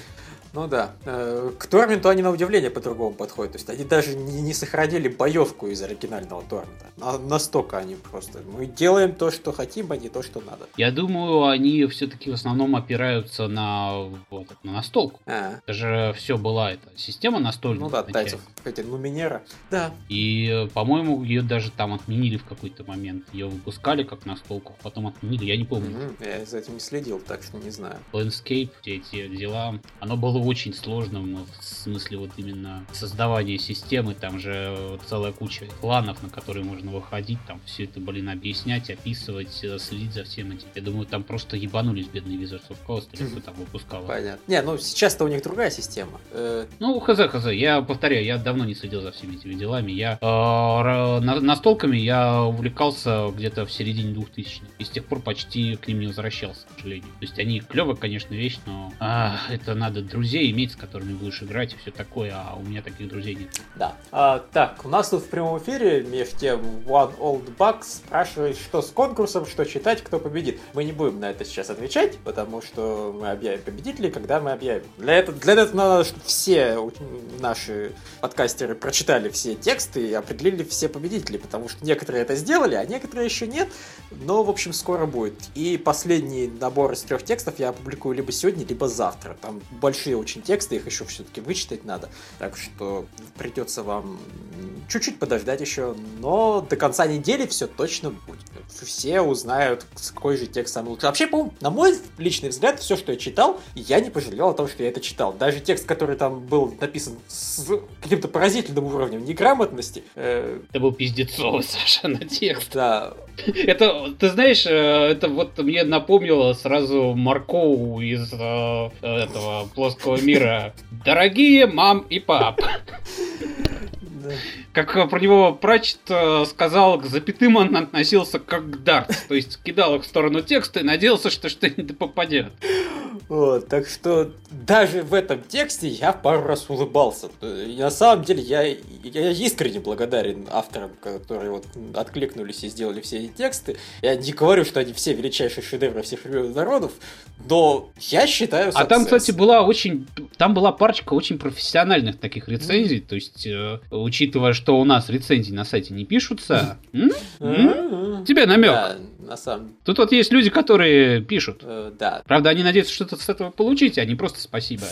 Ну да. Э, к Торменту они на удивление по-другому подходят. То есть они даже не, не сохранили боевку из оригинального Тормента. На, настолько они просто. Мы делаем то, что хотим, а не то, что надо. Я думаю, они все-таки в основном опираются на, вот, на настолку. А. Это же все была эта система настольная. Ну да, тайцев. Эти Нуминера. Да. И, по-моему, ее даже там отменили в какой-то момент. Ее выпускали как настолку, а потом отменили. Я не помню. Mm-hmm. Я за этим не следил, так что не знаю. Landscape, все эти дела. Оно было очень сложным в смысле вот именно создавания системы. Там же целая куча планов, на которые можно выходить. Там все это, блин, объяснять, описывать, э, следить за всем этим. Я думаю, там просто ебанулись бедные Wizards of Coast, или кто там выпускал. Понятно. Не, ну сейчас-то у них другая система. Э, ну, хз, хз. Я повторяю, я давно не следил за всеми этими делами. Я э, на, настолками я увлекался где-то в середине 2000 и с тех пор почти к ним не возвращался, к сожалению. То есть они клевая, конечно, вещь, но а, это надо друзья друзей иметь, с которыми будешь играть и все такое, а у меня таких друзей нет. Да. А, так, у нас тут в прямом эфире, меж тем, One Old Bucks спрашивает, что с конкурсом, что читать, кто победит. Мы не будем на это сейчас отвечать, потому что мы объявим победителей, когда мы объявим. Для этого, для этого надо, чтобы все наши подкастеры прочитали все тексты и определили все победители, потому что некоторые это сделали, а некоторые еще нет. Но, в общем, скоро будет. И последний набор из трех текстов я опубликую либо сегодня, либо завтра. Там большие очень тексты, их еще все-таки вычитать надо. Так что придется вам чуть-чуть подождать еще, но до конца недели все точно будет. Все узнают, какой же текст самый лучший. Вообще, по на мой личный взгляд, все, что я читал, я не пожалел о том, что я это читал. Даже текст, который там был написан с каким-то поразительным уровнем неграмотности. Э... Это был пиздецовый совершенно текст. Да. Это, ты знаешь, э, это вот мне напомнило сразу Маркоу из э, этого плоского мира. Дорогие мам и пап. Как про него Прачет э, сказал, к запятым он относился как к дарт. То есть кидал их в сторону текста и надеялся, что что-нибудь попадет. Вот, так что даже в этом тексте я пару раз улыбался. И на самом деле я, я искренне благодарен авторам, которые вот откликнулись и сделали все эти тексты. Я не говорю, что они все величайшие шедевры всех народов, но я считаю... А там, кстати, была очень... Там была парочка очень профессиональных таких рецензий. Mm-hmm. То есть, э, учитывая, что у нас рецензии на сайте не пишутся, тебе намек. На самом Тут вот есть люди, которые пишут. Uh, да. Правда, они надеются что-то с этого получить, а не просто спасибо.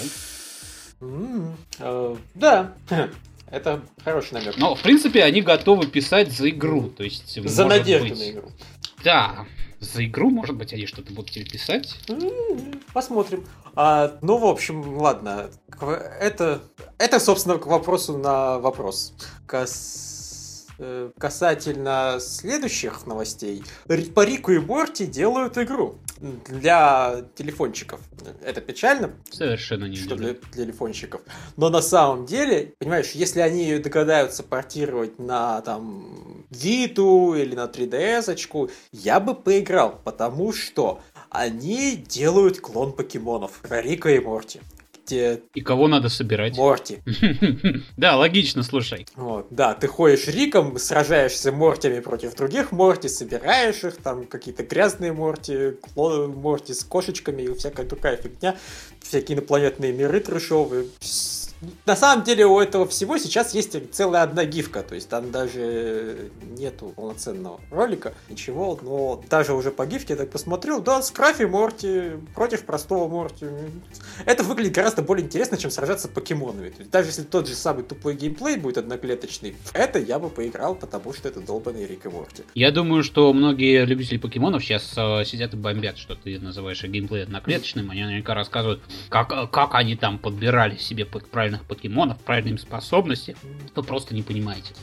Uh, да. Это хороший намек. Но, в принципе, они готовы писать за игру. То есть, за надежду быть... на игру. Да, за игру, может быть, они что-то будут тебе писать. Посмотрим. А, ну, в общем, ладно. Это, это, собственно, к вопросу на вопрос. Кас... Э, касательно следующих новостей. По Рику и Борти делают игру для телефончиков. Это печально. Совершенно не что для, для телефончиков. Но на самом деле, понимаешь, если они ее догадаются портировать на там Виту или на 3DS, очку, я бы поиграл, потому что они делают клон покемонов Рика и Морти где... И кого надо собирать? Морти. Да, логично, слушай. Вот, да, ты ходишь Риком, сражаешься Мортями против других Морти, собираешь их, там какие-то грязные Морти, клоны Морти с кошечками и всякая другая фигня, всякие инопланетные миры трешовые. На самом деле у этого всего сейчас есть целая одна гифка, то есть там даже нету полноценного ролика, ничего, но даже уже по гифке я так посмотрел, да, Скрафи Морти против простого Морти. Это выглядит гораздо более интересно, чем сражаться покемонами. То есть даже если тот же самый тупой геймплей будет одноклеточный, это я бы поиграл, потому что это долбанный Рик и Морти. Я думаю, что многие любители покемонов сейчас э, сидят и бомбят, что ты называешь геймплей одноклеточным, они наверняка рассказывают, как, как они там подбирали себе правильных покемонов, правильные способности. Вы просто не понимаете.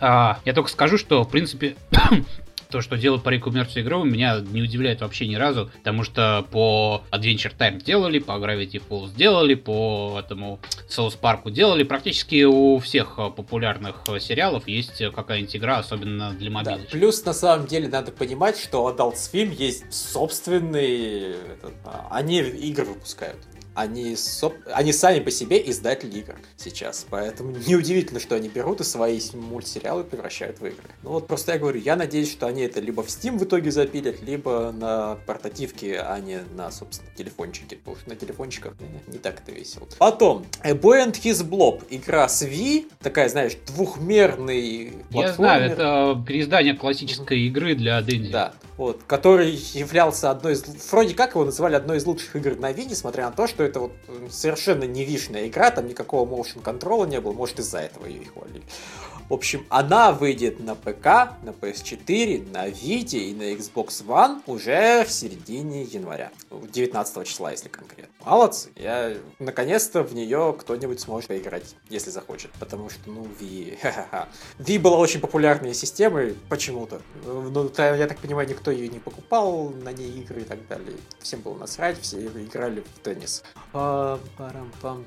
А, я только скажу, что, в принципе, то, что делают по рекомерцию игры, меня не удивляет вообще ни разу, потому что по Adventure Time делали, по Gravity Falls делали, по этому South Park делали. Практически у всех популярных сериалов есть какая-нибудь игра, особенно для мобильных. Да, плюс, на самом деле, надо понимать, что Adult Swim есть собственный... Этот, а, они игры выпускают они, соп... они сами по себе издатели игр сейчас. Поэтому неудивительно, что они берут и свои мультсериалы превращают в игры. Ну вот просто я говорю, я надеюсь, что они это либо в Steam в итоге запилят, либо на портативке, а не на, собственно, телефончике. Потому что на телефончиках не так это весело. Потом, A Boy and His Blob. Игра с Wii. Такая, знаешь, двухмерный Я знаю, это переиздание классической игры для Денди. Да, вот, который являлся одной из... Вроде как его называли одной из лучших игр на Wii, несмотря на то, что это вот совершенно невишная игра, там никакого motion контрола не было, может из-за этого ее и хвалили. В общем, она выйдет на ПК, на PS4, на Vita и на Xbox One уже в середине января. 19 числа, если конкретно. Молодцы. Я наконец-то в нее кто-нибудь сможет поиграть, если захочет. Потому что, ну, Wii... Wii была очень популярной системой почему-то. Ну, я так понимаю, никто ее не покупал, на ней игры и так далее. Всем было насрать, все играли в теннис. А,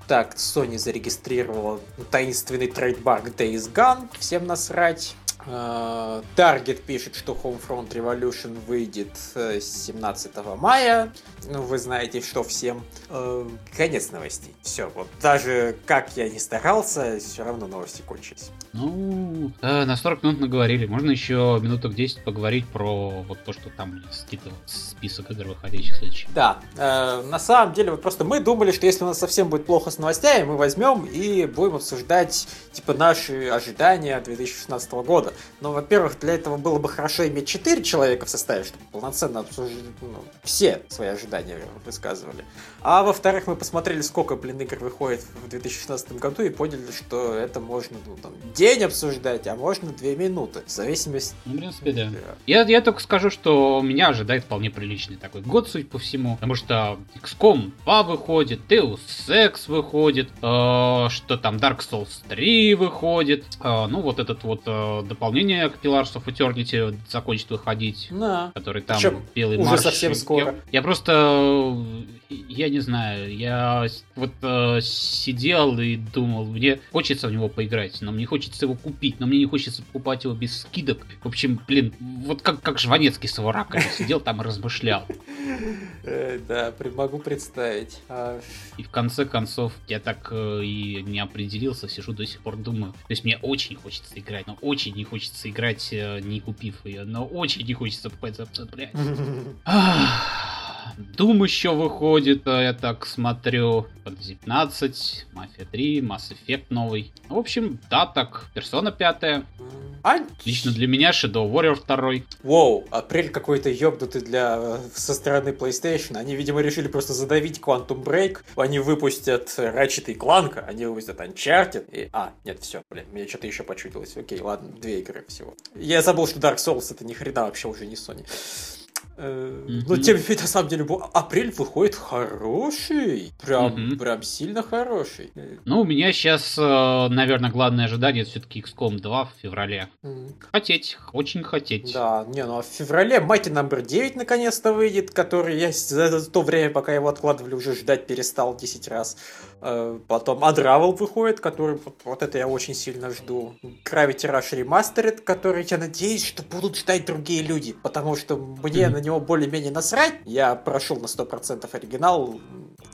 так, Sony зарегистрировала таинственный трейдмарк Days Gone всем насрать. Э, Target пишет, что Homefront Revolution выйдет 17 э, мая. Ну, вы знаете, что всем. Э, конец новостей. Все, вот даже как я не старался, все равно новости кончились. Ну, э, на 40 минут наговорили. Можно еще минуток 10 поговорить про вот то, что там скидывал список игр, выходящих следующих. Да, э, на самом деле, вот просто мы думали, что если у нас совсем будет плохо с новостями, мы возьмем и будем обсуждать, типа, наши ожидания 2016 года. Но, во-первых, для этого было бы хорошо иметь 4 человека в составе, чтобы полноценно обсуждать ну, все свои ожидания высказывали. А во-вторых, мы посмотрели, сколько, блин, игр выходит в 2016 году и поняли, что это можно, ну, там, день обсуждать, а можно две минуты, в зависимости... Ну, в принципе, да. Я, я только скажу, что меня ожидает вполне приличный такой год, судя по всему, потому что XCOM 2 выходит, Deus Ex выходит, э, что там Dark Souls 3 выходит, э, ну, вот этот вот э, дополнение к Pillars of Eternity закончит выходить, да. который там Причем белый уже марш. совсем скоро. Я, я просто я не знаю, я вот э, сидел и думал, мне хочется в него поиграть, но мне хочется его купить, но мне не хочется покупать его без скидок. В общем, блин, вот как, как Жванецкий с его раками сидел там и размышлял. Да, могу представить. А и в конце концов, я так э, и не определился, сижу до сих пор думаю. То есть мне очень хочется играть, но очень не хочется играть, э, не купив ее, но очень не хочется покупать за блядь. Doom еще выходит, а я так смотрю. Fantasy 15, Mafia 3, Mass Effect новый. В общем, да, так, Persona 5. А... Лично для меня Shadow Warrior 2. Воу, апрель какой-то ёбнутый для... Э, со стороны PlayStation. Они, видимо, решили просто задавить Quantum Break. Они выпустят Ratchet и Clank, они выпустят Uncharted. И... А, нет, все, блин, мне что-то еще почудилось. Окей, ладно, две игры всего. Я забыл, что Dark Souls это ни хрена вообще уже не Sony. Mm-hmm. Но тем не менее, на самом деле, апрель выходит хороший. Прям, mm-hmm. прям сильно хороший. Ну, у меня сейчас, э, наверное, главное ожидание все-таки XCOM 2 в феврале. Mm-hmm. Хотеть, очень хотеть. Да, не, ну а в феврале Mighty Number 9 наконец-то выйдет, который я за то время, пока его откладывали, уже ждать перестал 10 раз. Э, потом Unravel выходит, который вот, вот это я очень сильно жду. Gravity Rush Remastered, который я надеюсь, что будут ждать другие люди, потому что мне mm-hmm. на него более-менее насрать. Я прошел на 100% оригинал,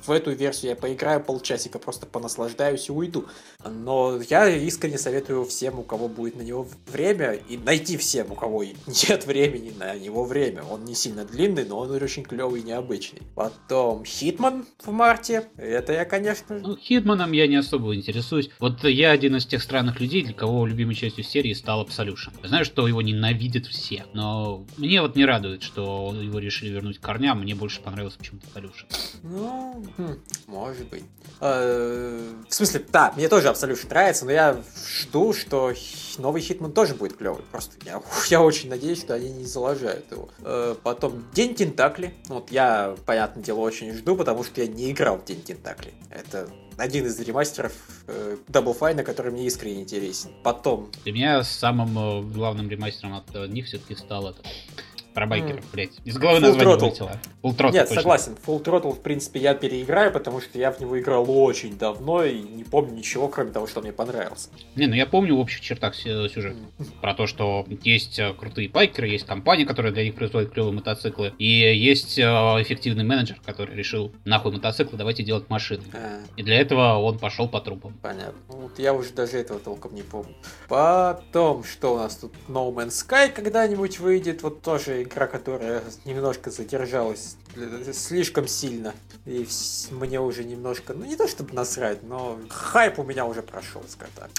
в эту версию я поиграю полчасика, просто понаслаждаюсь и уйду. Но я искренне советую всем, у кого будет на него время, и найти всем, у кого нет времени на него время. Он не сильно длинный, но он очень клевый и необычный. Потом Хитман в марте. Это я, конечно... Ну, Хитманом я не особо интересуюсь. Вот я один из тех странных людей, для кого любимой частью серии стал Absolution. Я знаю, что его ненавидят все, но мне вот не радует, что его решили вернуть к корням. Мне больше понравился почему-то Absolution. Ну, хм, может быть. Э, в смысле, да, мне тоже Absolution нравится, но я жду, что новый Хитман тоже будет клевый. Просто я, я очень надеюсь, что они не заложают его. Э, потом День Тентакли. Вот я, понятное дело, очень жду, потому что я не играл в День Тентакли. Это один из ремастеров э, Double Fine, который мне искренне интересен. Потом... Для меня самым э, главным ремастером от них все-таки стал это про байкеров, mm. блядь. Из головы Full название вылетело. Full Throttle, Нет, точно. согласен. Full Throttle, в принципе, я переиграю, потому что я в него играл очень давно и не помню ничего, кроме того, что мне понравился. Не, ну я помню в общих чертах сюжет. Mm. Про то, что есть э, крутые байкеры, есть компания, которая для них производит клевые мотоциклы, и есть э, эффективный менеджер, который решил, нахуй мотоциклы, давайте делать машины. А. И для этого он пошел по трупам. Понятно. Ну, вот я уже даже этого толком не помню. Потом, что у нас тут? No Man's Sky когда-нибудь выйдет, вот тоже игра, которая немножко задержалась слишком сильно. И мне уже немножко, ну не то чтобы насрать, но хайп у меня уже прошел, скажем так.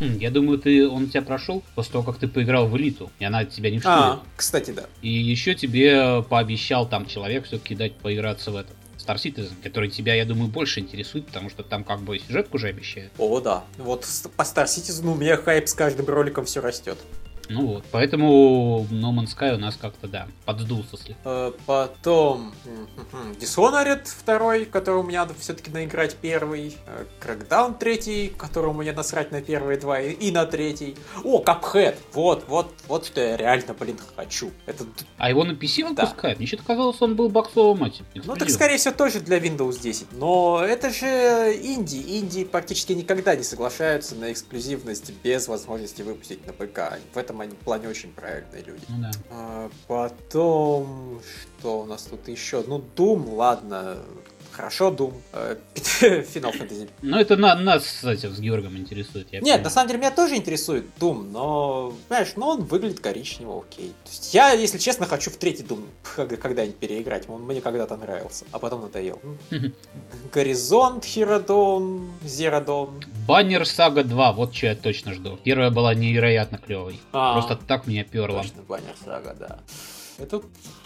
Хм, я думаю, ты, он тебя прошел после того, как ты поиграл в элиту, и она от тебя не в А, кстати, да. И еще тебе пообещал там человек все-таки дать поиграться в это. Star Citizen, который тебя, я думаю, больше интересует, потому что там как бы сюжетку уже обещают. О, да. Вот по Star Citizen у меня хайп с каждым роликом все растет. Ну вот, поэтому No Man's Sky у нас как-то, да, подсдулся слегка. Э, потом Dishonored второй, который у меня надо все-таки наиграть первый. Э, Crackdown третий, которому мне насрать на первые два и на третий. О, Cuphead! Вот, вот, вот что я реально, блин, хочу. Это... А его на PC выпускают? Да. Мне что-то казалось, он был боксовым этим. Ну так, скорее всего, тоже для Windows 10. Но это же инди. Инди практически никогда не соглашаются на эксклюзивность без возможности выпустить на ПК. В этом этом они в плане очень правильные люди. Ну, да. а, потом, что у нас тут еще? Ну, Doom, ладно, Хорошо, Doom. Э, Final Fantasy. Ну, это на, нас, кстати, с Георгом интересует. Нет, понимаю. на самом деле, меня тоже интересует Doom, но, знаешь, ну, он выглядит коричнево, окей. То есть я, если честно, хочу в третий Doom когда-нибудь переиграть. Он мне когда-то нравился, а потом надоел. Горизонт, Zero Dawn. Баннер Сага 2, вот что я точно жду. Первая была невероятно клевой. А, Просто так меня перло. Точно, Баннер Сага, да. Это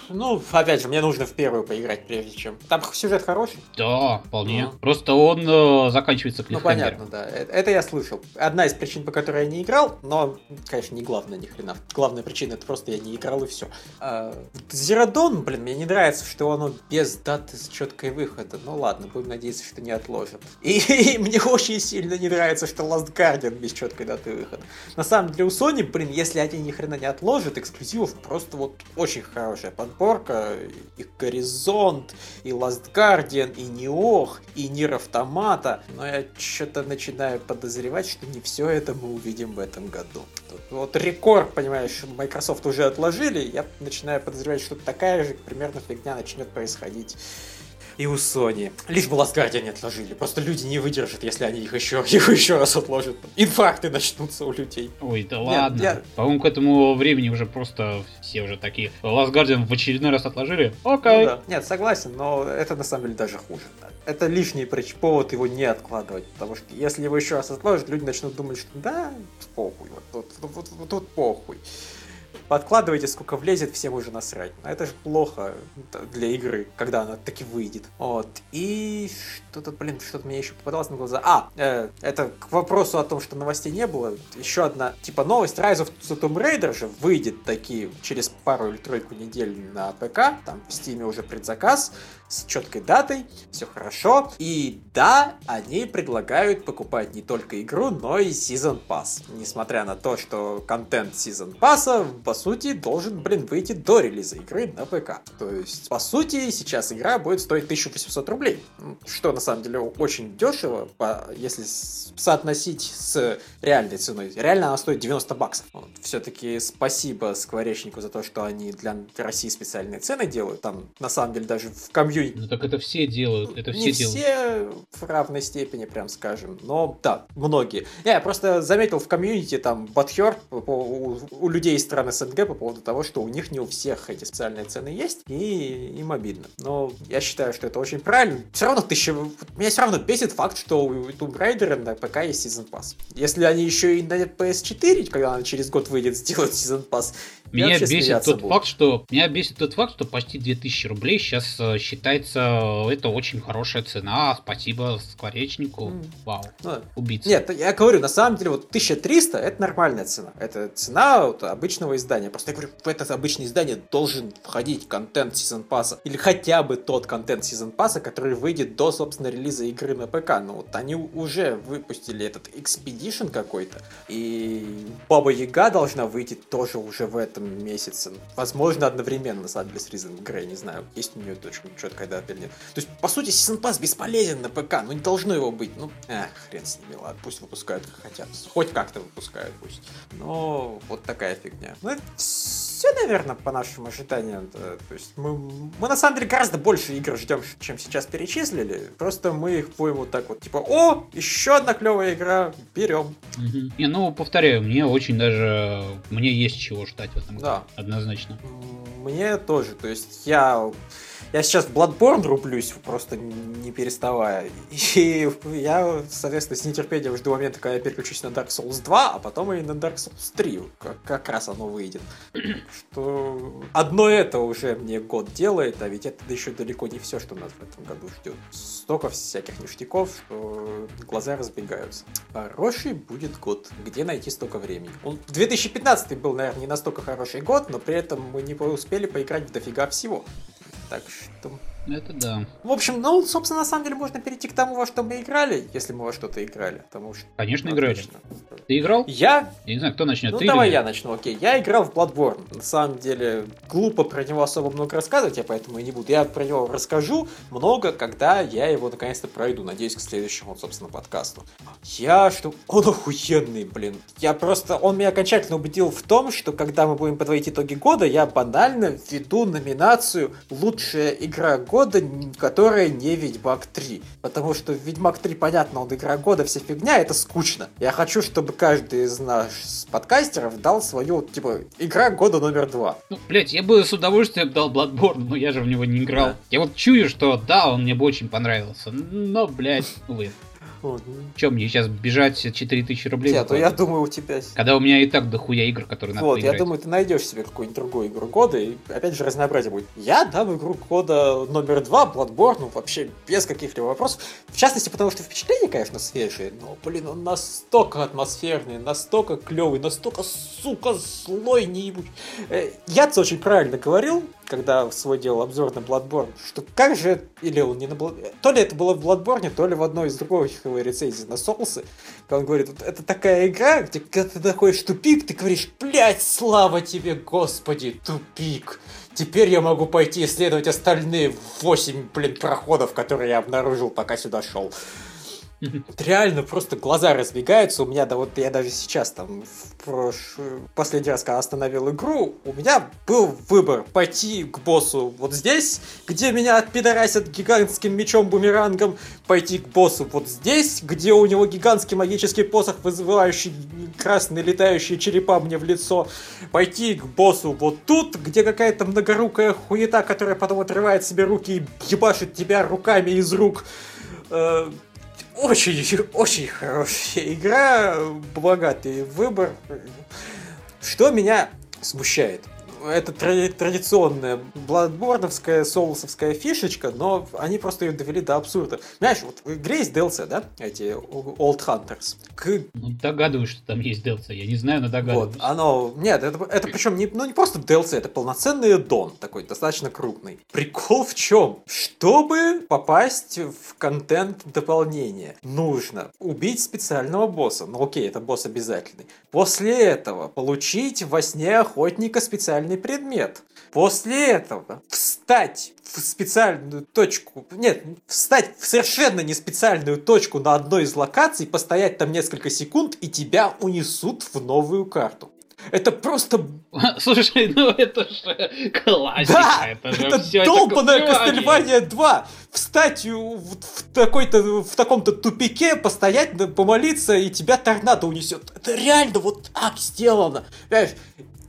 ну, опять же, мне нужно в первую поиграть, прежде чем. Там сюжет хороший. Да, вполне. Ну. Просто он э, заканчивается Ну, понятно, да. Это, это я слышал. Одна из причин, по которой я не играл, но, конечно, не главная ни хрена. Главная причина это просто я не играл и все. А, Зерадон, блин, мне не нравится, что оно без даты с четкой выхода. Ну ладно, будем надеяться, что не отложат. И, и мне очень сильно не нравится, что Last Guardian без четкой даты выхода. На самом деле у Sony, блин, если они ни хрена не отложат, эксклюзивов просто вот очень хорошая подборка. Подборка, и Горизонт, и Last Guardian, и Неох, и Нир Автомата, но я что-то начинаю подозревать, что не все это мы увидим в этом году. Тут, вот рекорд, понимаешь, Microsoft уже отложили, я начинаю подозревать, что такая же примерно фигня начнет происходить и у Sony. Лишь бы Guardian не отложили. Просто люди не выдержат, если они их еще, их еще раз отложат. Инфаркты начнутся у людей. Ой, да Нет, ладно. Я... По-моему, к этому времени уже просто все уже такие. Last Guardian в очередной раз отложили? Окей. Ну, да. Нет, согласен, но это на самом деле даже хуже. Это лишний повод его не откладывать. Потому что если его еще раз отложат, люди начнут думать, что да, похуй. Вот, вот, вот, вот, вот тут похуй подкладывайте, сколько влезет, всем уже насрать. А это же плохо для игры, когда она таки выйдет. Вот. И что-то, блин, что-то мне еще попадалось на глаза. А, э, это к вопросу о том, что новостей не было. Еще одна, типа, новость. Rise of the Tomb Raider же выйдет таки через пару или тройку недель на ПК. Там в Steam уже предзаказ с четкой датой, все хорошо. И да, они предлагают покупать не только игру, но и Season Pass. Несмотря на то, что контент Season Pass, по сути, должен, блин, выйти до релиза игры на ПК. То есть, по сути, сейчас игра будет стоить 1800 рублей. Что, на самом деле, очень дешево, если соотносить с реальной ценой. Реально она стоит 90 баксов. Вот. Все-таки спасибо Скворечнику за то, что они для России специальные цены делают. Там, на самом деле, даже в комьюнити комьюнити. Ну так это все делают, это все Не делают. все в равной степени, прям скажем, но да, многие. Я просто заметил в комьюнити там батхер у, у людей из стран СНГ по поводу того, что у них не у всех эти специальные цены есть, и им обидно. Но я считаю, что это очень правильно. Все равно тысяча... Меня все равно бесит факт, что у Tomb Raider на ПК есть Season Pass. Если они еще и на PS4, когда она через год выйдет, сделают Season Pass, меня бесит тот факт, что меня бесит тот факт, что почти 2000 рублей сейчас э, считается это очень хорошая цена. Спасибо скворечнику. Mm. Вау. Ну, Убийца. Нет, я говорю, на самом деле, вот 1300 это нормальная цена. Это цена вот, обычного издания. Просто я говорю, в это обычное издание должен входить контент Season Pass. Или хотя бы тот контент Season Pass, который выйдет до, собственно, релиза игры на ПК. Ну вот они уже выпустили этот Expedition какой-то. И Баба Яга должна выйти тоже уже в этом месяце. Возможно, одновременно с Адлес Ризен Грей, не знаю, есть у нее точно четкая или нет. То есть, по сути, Season Pass бесполезен на ПК, ну не должно его быть. Ну, эх, хрен с ними, ладно, пусть выпускают как хотят. Хоть как-то выпускают пусть. Но вот такая фигня. Ну, это все, наверное, по нашим ожиданиям. Да. То есть мы, мы на самом деле гораздо больше игр ждем, чем сейчас перечислили. Просто мы их будем вот так вот, типа, о, еще одна клевая игра, берем. Угу. Не, ну, повторяю, мне очень даже, мне есть чего ждать в этом да. Однозначно. Мне тоже. То есть я я сейчас в Bloodborne рублюсь, просто не переставая. И я, соответственно, с нетерпением жду момента, когда я переключусь на Dark Souls 2, а потом и на Dark Souls 3. Как, как раз оно выйдет. Что одно это уже мне год делает, а ведь это еще далеко не все, что нас в этом году ждет. Столько всяких ништяков, что глаза разбегаются. Хороший будет год. Где найти столько времени? Он 2015 был, наверное, не настолько хороший год, но при этом мы не успели поиграть в дофига всего. Так что это да. В общем, ну, собственно, на самом деле можно перейти к тому, во что мы играли, если мы во что-то играли. Потому что... Конечно, играли. Ты играл? Я? Я не знаю, кто начнет. Ну, Ты давай или... я начну, окей. Я играл в Bloodborne. На самом деле, глупо про него особо много рассказывать, я поэтому и не буду. Я про него расскажу много, когда я его наконец-то пройду. Надеюсь, к следующему, собственно, подкасту. Я что... Он охуенный, блин. Я просто... Он меня окончательно убедил в том, что когда мы будем подводить итоги года, я банально веду номинацию «Лучшая игра года, которая не Ведьмак 3. Потому что Ведьмак 3, понятно, он игра года, вся фигня, это скучно. Я хочу, чтобы каждый из наших подкастеров дал свою, типа, игра года номер два. Ну, блять, я бы с удовольствием дал Bloodborne, но я же в него не играл. Да. Я вот чую, что да, он мне бы очень понравился, но, блять, увы. Вот. Чем мне сейчас бежать 4000 рублей? Нет, то я думаю, у тебя... Когда у меня и так дохуя игр, которые надо Вот, поиграть. я думаю, ты найдешь себе какую-нибудь другую игру года, и опять же разнообразие будет. Я дам игру года номер два, Bloodborne, ну вообще без каких-либо вопросов. В частности, потому что впечатления, конечно, свежие, но, блин, он настолько атмосферный, настолько клевый, настолько, сука, злой, не ебучий. Э, Я-то очень правильно говорил, когда свой делал обзор на Bloodborne, что как же, или он не на Bloodborne, то ли это было в Bloodborne, то ли в одной из других его рецензий на Соулсы, когда он говорит, вот это такая игра, где когда ты находишь тупик, ты говоришь, блядь, слава тебе, господи, тупик. Теперь я могу пойти исследовать остальные 8, блин, проходов, которые я обнаружил, пока сюда шел. Реально просто глаза разбегаются. У меня, да вот я даже сейчас там в прош... последний раз, когда остановил игру, у меня был выбор пойти к боссу вот здесь, где меня отпидорасят гигантским мечом-бумерангом, пойти к боссу вот здесь, где у него гигантский магический посох, вызывающий красные летающие черепа мне в лицо, пойти к боссу вот тут, где какая-то многорукая хуета, которая потом отрывает себе руки и ебашит тебя руками из рук э, очень, очень хорошая игра, богатый выбор. Что меня смущает? Это традиционная бладборновская, соусовская фишечка, но они просто ее довели до абсурда. Знаешь, вот в игре есть DLC, да? Эти Old Hunters. К... Ну, догадываюсь, что там есть DLC. Я не знаю, но догадываюсь. Вот, оно... Нет, это, это причем не, ну, не просто DLC, это полноценный дон такой, достаточно крупный. Прикол в чем? Чтобы попасть в контент дополнения, нужно убить специального босса. Ну окей, это босс обязательный. После этого получить во сне охотника специальный специальный предмет. После этого встать в специальную точку, нет, встать в совершенно не специальную точку на одной из локаций, постоять там несколько секунд, и тебя унесут в новую карту. Это просто... Слушай, ну это же классика. Да, это же это долбанная Кастельвания 2. Встать в, в, такой-то, в таком-то тупике, постоять, помолиться, и тебя торнадо унесет. Это реально вот так сделано. Понимаешь?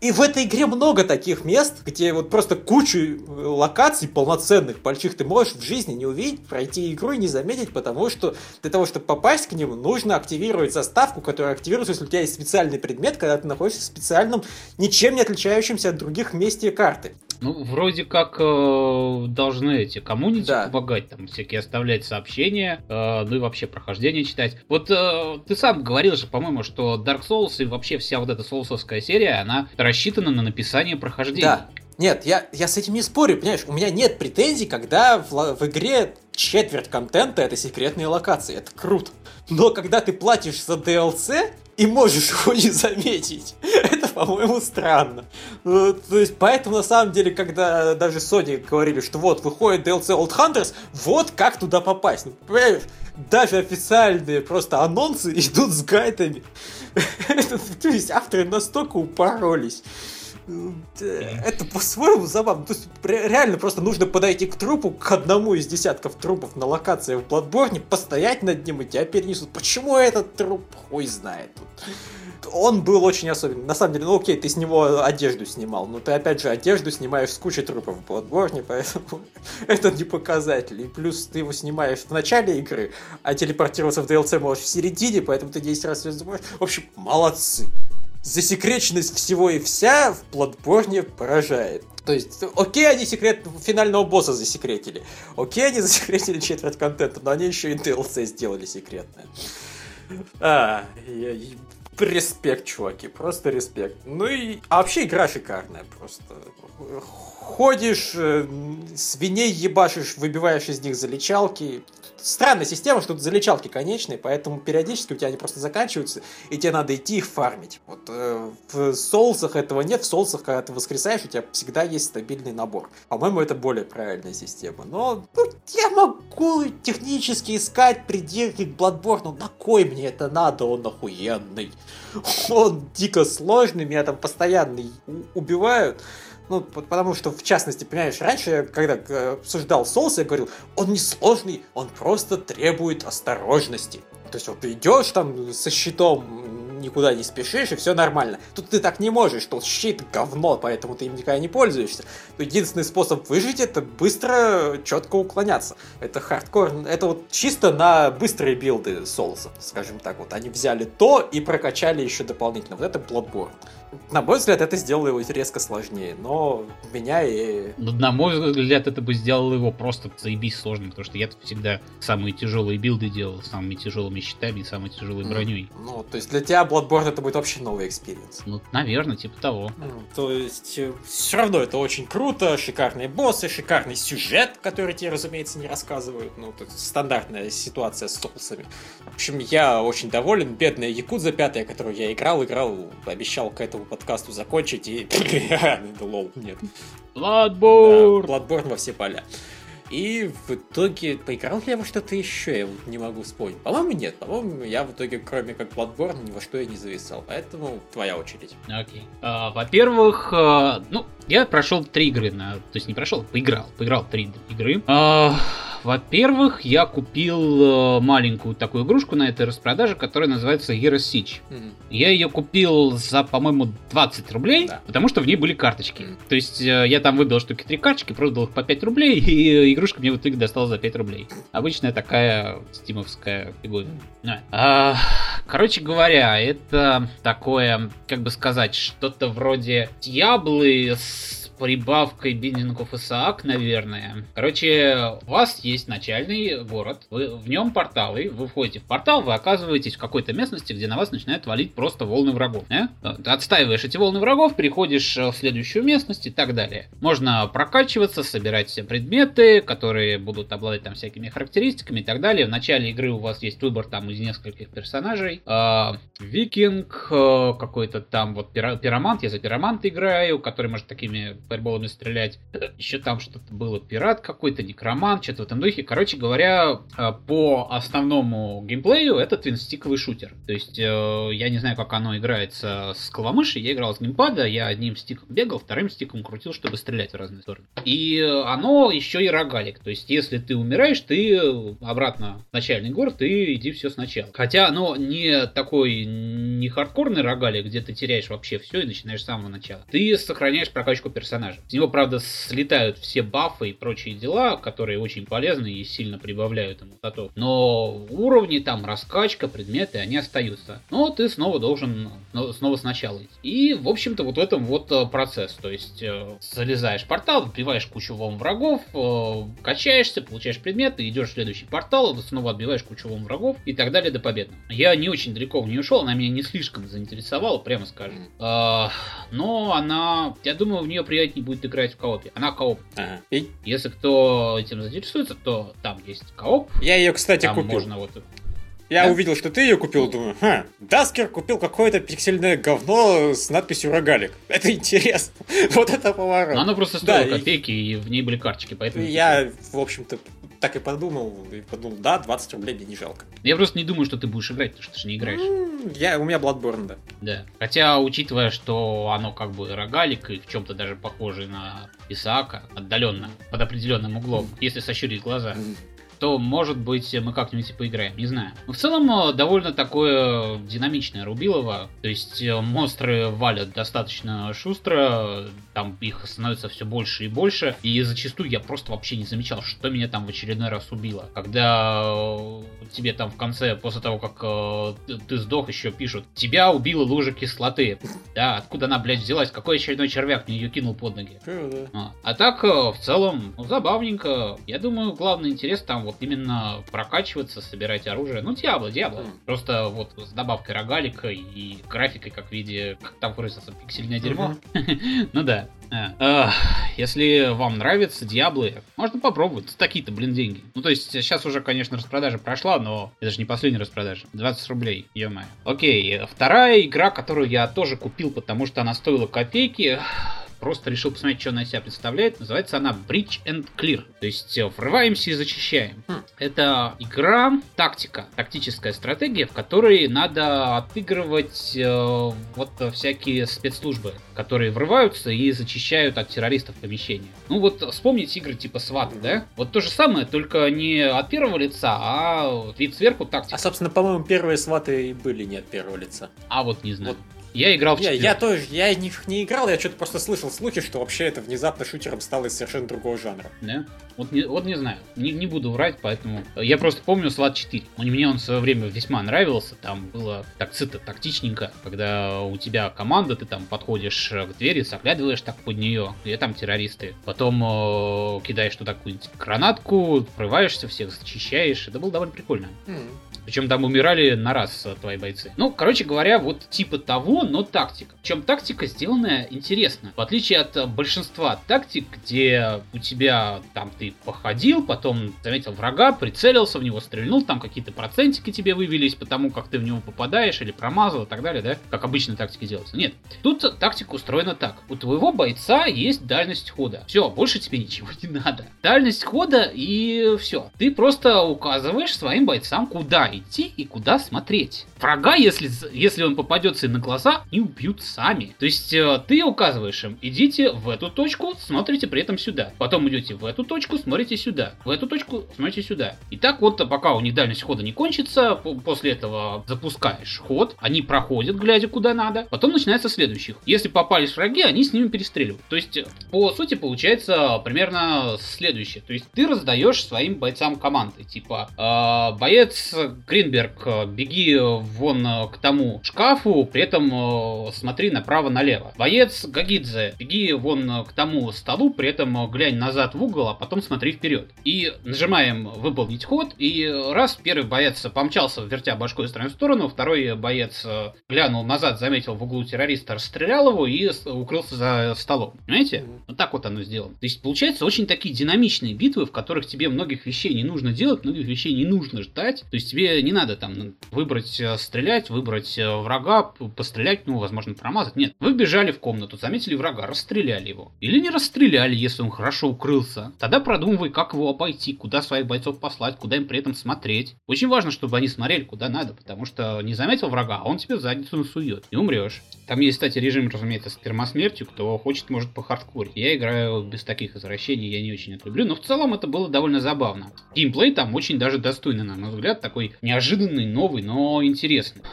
И в этой игре много таких мест, где вот просто кучу э, локаций полноценных, больших ты можешь в жизни не увидеть, пройти игру и не заметить, потому что для того, чтобы попасть к ним, нужно активировать заставку, которая активируется, если у тебя есть специальный предмет, когда ты находишься в специальном, ничем не отличающемся от других месте карты. Ну, вроде как э, должны эти коммунити да. помогать, там всякие оставлять сообщения, э, ну и вообще прохождение читать. Вот э, ты сам говорил же, по-моему, что Dark Souls и вообще вся вот эта соусовская серия, она рассчитана на написание прохождения. Да. Нет, я, я с этим не спорю, понимаешь, у меня нет претензий, когда в, в игре четверть контента это секретные локации, это круто. Но когда ты платишь за DLC, и можешь его не заметить. Это, по-моему, странно. Ну, то есть, поэтому, на самом деле, когда даже Sony говорили, что вот, выходит DLC Old Hunters, вот как туда попасть. Ну, понимаешь, даже официальные просто анонсы идут с гайдами. То есть, авторы настолько упоролись. Это по-своему забавно. То есть реально просто нужно подойти к трупу, к одному из десятков трупов на локации в Бладборне, постоять над ним и тебя перенесут. Почему этот труп? Хуй знает. Он был очень особенный. На самом деле, ну окей, ты с него одежду снимал, но ты опять же одежду снимаешь с кучей трупов в Bloodborne, поэтому это не показатель. И плюс ты его снимаешь в начале игры, а телепортироваться в DLC можешь в середине, поэтому ты 10 раз все можешь. В общем, молодцы засекреченность всего и вся в Bloodborne поражает. То есть, окей, они секрет финального босса засекретили. Окей, они засекретили четверть контента, но они еще и DLC сделали секретное. А, я, респект, чуваки, просто респект. Ну и а вообще игра шикарная просто. Ходишь, э, свиней ебашишь, выбиваешь из них залечалки, странная система, что тут залечалки конечные, поэтому периодически у тебя они просто заканчиваются, и тебе надо идти их фармить. Вот э, в соусах этого нет, в соусах, когда ты воскресаешь, у тебя всегда есть стабильный набор. По-моему, это более правильная система. Но ну, я могу технически искать придирки к Bloodborne, на кой мне это надо, он охуенный. Он дико сложный, меня там постоянно убивают. Ну, потому что, в частности, понимаешь, раньше, когда э, обсуждал соус, я говорил, он не сложный, он просто требует осторожности. То есть вот ты идешь там со щитом, никуда не спешишь, и все нормально. Тут ты так не можешь, что щит говно, поэтому ты им никогда не пользуешься. Единственный способ выжить это быстро, четко уклоняться. Это хардкор, это вот чисто на быстрые билды соуса, скажем так. Вот они взяли то и прокачали еще дополнительно. Вот это Bloodborne на мой взгляд, это сделало его резко сложнее, но меня и... Ну, на мой взгляд, это бы сделало его просто заебись сложным, потому что я всегда самые тяжелые билды делал, самыми тяжелыми щитами и самой тяжелой броней. Mm. Ну, то есть для тебя Bloodborne это будет вообще новый experience. Ну, наверное, типа того. Mm. То есть, э, все равно это очень круто, шикарные боссы, шикарный сюжет, который тебе, разумеется, не рассказывают. Ну, это стандартная ситуация с соусами. В общем, я очень доволен. Бедная Якудза пятая, которую я играл, играл, обещал к этому этому подкасту закончить и... Лол, нет. Bloodborne! Да, Bloodborne во все поля. И в итоге, поиграл ли я во что-то еще, я не могу вспомнить. По-моему, нет. По-моему, я в итоге, кроме как Bloodborne, ни во что я не зависал. Поэтому твоя очередь. Окей. Okay. А, во-первых, а, ну, я прошел три игры на... То есть не прошел, поиграл. Поиграл три игры. А, во-первых, я купил э, маленькую такую игрушку на этой распродаже, которая называется Hero Siege. Mm-hmm. Я ее купил за, по-моему, 20 рублей, да. потому что в ней были карточки. Mm-hmm. То есть э, я там выбил штуки три карточки, продал их по 5 рублей, и игрушка мне в итоге досталась за 5 рублей. Обычная такая стимовская фигура. Mm-hmm. А, короче говоря, это такое, как бы сказать, что-то вроде Дьяблы с прибавкой of Isaac, наверное. Короче, у вас есть начальный город, вы, в нем порталы, вы входите в портал, вы оказываетесь в какой-то местности, где на вас начинают валить просто волны врагов. Э? Ты отстаиваешь эти волны врагов, переходишь э, в следующую местность и так далее. Можно прокачиваться, собирать все предметы, которые будут обладать там всякими характеристиками и так далее. В начале игры у вас есть выбор там из нескольких персонажей. Э, викинг, э, какой-то там вот пиромант, я за пироманта играю, который может такими фаерболами стрелять. Еще там что-то было, пират какой-то, некромант, что-то в этом духе. Короче говоря, э, по основному геймплею это твинстиковый шутер. То есть, э, я не знаю, как оно играется с клавомыши, я играл с геймпада, я одним стиком бегал, вторым стиком крутил, чтобы стрелять в разные стороны. И оно еще и рогалик. То есть, если ты умираешь, ты обратно в начальный город и иди все сначала. Хотя оно не такой, не хардкорный рогалик, где ты теряешь вообще все и начинаешь с самого начала. Ты сохраняешь прокачку персонажа. С него, правда, слетают все бафы и прочие дела, которые очень полезны и сильно прибавляют ему статов. Но уровни, там, раскачка, предметы, они остаются. Но ты снова должен снова сначала идти. И, в общем-то, вот в этом вот э, процесс. То есть, э, залезаешь в портал, отбиваешь кучу вом врагов, э, качаешься, получаешь предметы, идешь в следующий портал, снова отбиваешь кучу вом врагов и так далее до победы. Я не очень далеко в нее ушел, она меня не слишком заинтересовала, прямо скажем. А, но она, я думаю, в нее приятнее будет играть в коопе. Она кооп. Ага. И? Если кто этим заинтересуется, то там есть кооп. Я ее, кстати, там купил. Можно вот я да? увидел, что ты ее купил, думаю, ха, Даскер купил какое-то пиксельное говно с надписью «Рогалик». Это интересно. вот это поворот. Но оно просто стоило да, копейки, и... и в ней были карточки, поэтому... Я, в общем-то, так и подумал, и подумал, да, 20 рублей мне не жалко. Я просто не думаю, что ты будешь играть, потому что ты не играешь. Я, у меня Bloodborne, да. Да. Хотя, учитывая, что оно как бы рогалик и в чем-то даже похоже на Исаака, отдаленно, под определенным углом, если сощурить глаза, то, может быть, мы как-нибудь поиграем, не знаю. Но в целом, э, довольно такое динамичное Рубилово, то есть э, монстры валят достаточно шустро, там их становится все больше и больше, и зачастую я просто вообще не замечал, что меня там в очередной раз убило. Когда э, тебе там в конце, после того, как ты сдох, еще пишут, тебя убила лужа кислоты. Да, откуда она, блядь, взялась? Какой очередной червяк мне ее кинул под ноги? А, а так, в целом, ну, забавненько. Я думаю, главный интерес там вот вот именно прокачиваться, собирать оружие. Ну, Диабло, Диабло. Mm. Просто вот с добавкой рогалика и графикой, как в виде, как там выразился, пиксельное дерьмо. Mm-hmm. ну да. А, если вам нравятся Диаблы, можно попробовать. Такие-то, блин, деньги. Ну, то есть, сейчас уже, конечно, распродажа прошла, но это же не последняя распродажа. 20 рублей, ё -моё. Окей, вторая игра, которую я тоже купил, потому что она стоила копейки, просто решил посмотреть, что она из себя представляет. Называется она Bridge and Clear. То есть э, врываемся и зачищаем. Хм. Это игра, тактика, тактическая стратегия, в которой надо отыгрывать э, вот всякие спецслужбы, которые врываются и зачищают от террористов помещения. Ну вот вспомните игры типа SWAT, да? Вот то же самое, только не от первого лица, а вид сверху тактика. А, собственно, по-моему, первые сваты и были не от первого лица. А вот не знаю. Вот я играл в я, я тоже, я не, не играл, я что-то просто слышал слухи, что вообще это внезапно шутером стало из совершенно другого жанра. Да? Вот не, вот не знаю, не, не буду врать, поэтому... Я просто помню SWAT 4. Мне он в свое время весьма нравился, там было так цито, тактичненько, когда у тебя команда, ты там подходишь к двери, заглядываешь так под нее, и там террористы. Потом э, кидаешь туда какую-нибудь гранатку, прорываешься, всех зачищаешь. Это было довольно прикольно. Mm. Причем там умирали на раз твои бойцы. Ну, короче говоря, вот типа того, но тактика. Причем тактика сделанная интересно. В отличие от большинства тактик, где у тебя там ты походил, потом заметил врага, прицелился в него, стрельнул, там какие-то процентики тебе вывелись, потому как ты в него попадаешь или промазал и так далее, да? Как обычно тактики делаются. Нет. Тут тактика устроена так. У твоего бойца есть дальность хода. Все, больше тебе ничего не надо. Дальность хода и все. Ты просто указываешь своим бойцам, куда идти и куда смотреть. Врага, если, если он попадется на глаза, не убьют сами. То есть э, ты указываешь им, идите в эту точку, смотрите при этом сюда. Потом идете в эту точку, смотрите сюда. В эту точку, смотрите сюда. И так вот, пока у них дальность хода не кончится, после этого запускаешь ход, они проходят, глядя куда надо. Потом начинается следующих. Если попались враги, они с ними перестреливают. То есть, по сути, получается примерно следующее. То есть ты раздаешь своим бойцам команды. Типа, э, боец Гринберг, беги вон э, к тому шкафу, при этом э, смотри направо-налево. Боец Гагидзе, беги вон э, к тому столу, при этом глянь назад в угол, а потом смотри вперед. И нажимаем выполнить ход, и раз первый боец помчался, вертя башкой из стороны в сторону, второй боец глянул назад, заметил в углу террориста, расстрелял его и укрылся за столом. Понимаете? Вот так вот оно сделано. То есть получается очень такие динамичные битвы, в которых тебе многих вещей не нужно делать, многих вещей не нужно ждать. То есть тебе не надо там выбрать э, стрелять, выбрать э, врага, пострелять, ну, возможно, промазать. Нет, вы бежали в комнату, заметили врага, расстреляли его. Или не расстреляли, если он хорошо укрылся. Тогда продумывай, как его обойти, куда своих бойцов послать, куда им при этом смотреть. Очень важно, чтобы они смотрели куда надо, потому что не заметил врага, а он тебе в задницу насует. И умрешь. Там есть, кстати, режим, разумеется, с пермосмертью. Кто хочет, может по хардкоре. Я играю без таких извращений, я не очень это люблю. Но в целом это было довольно забавно. Геймплей там очень даже достойный, на мой взгляд. Такой неожиданный, новый, но интересный.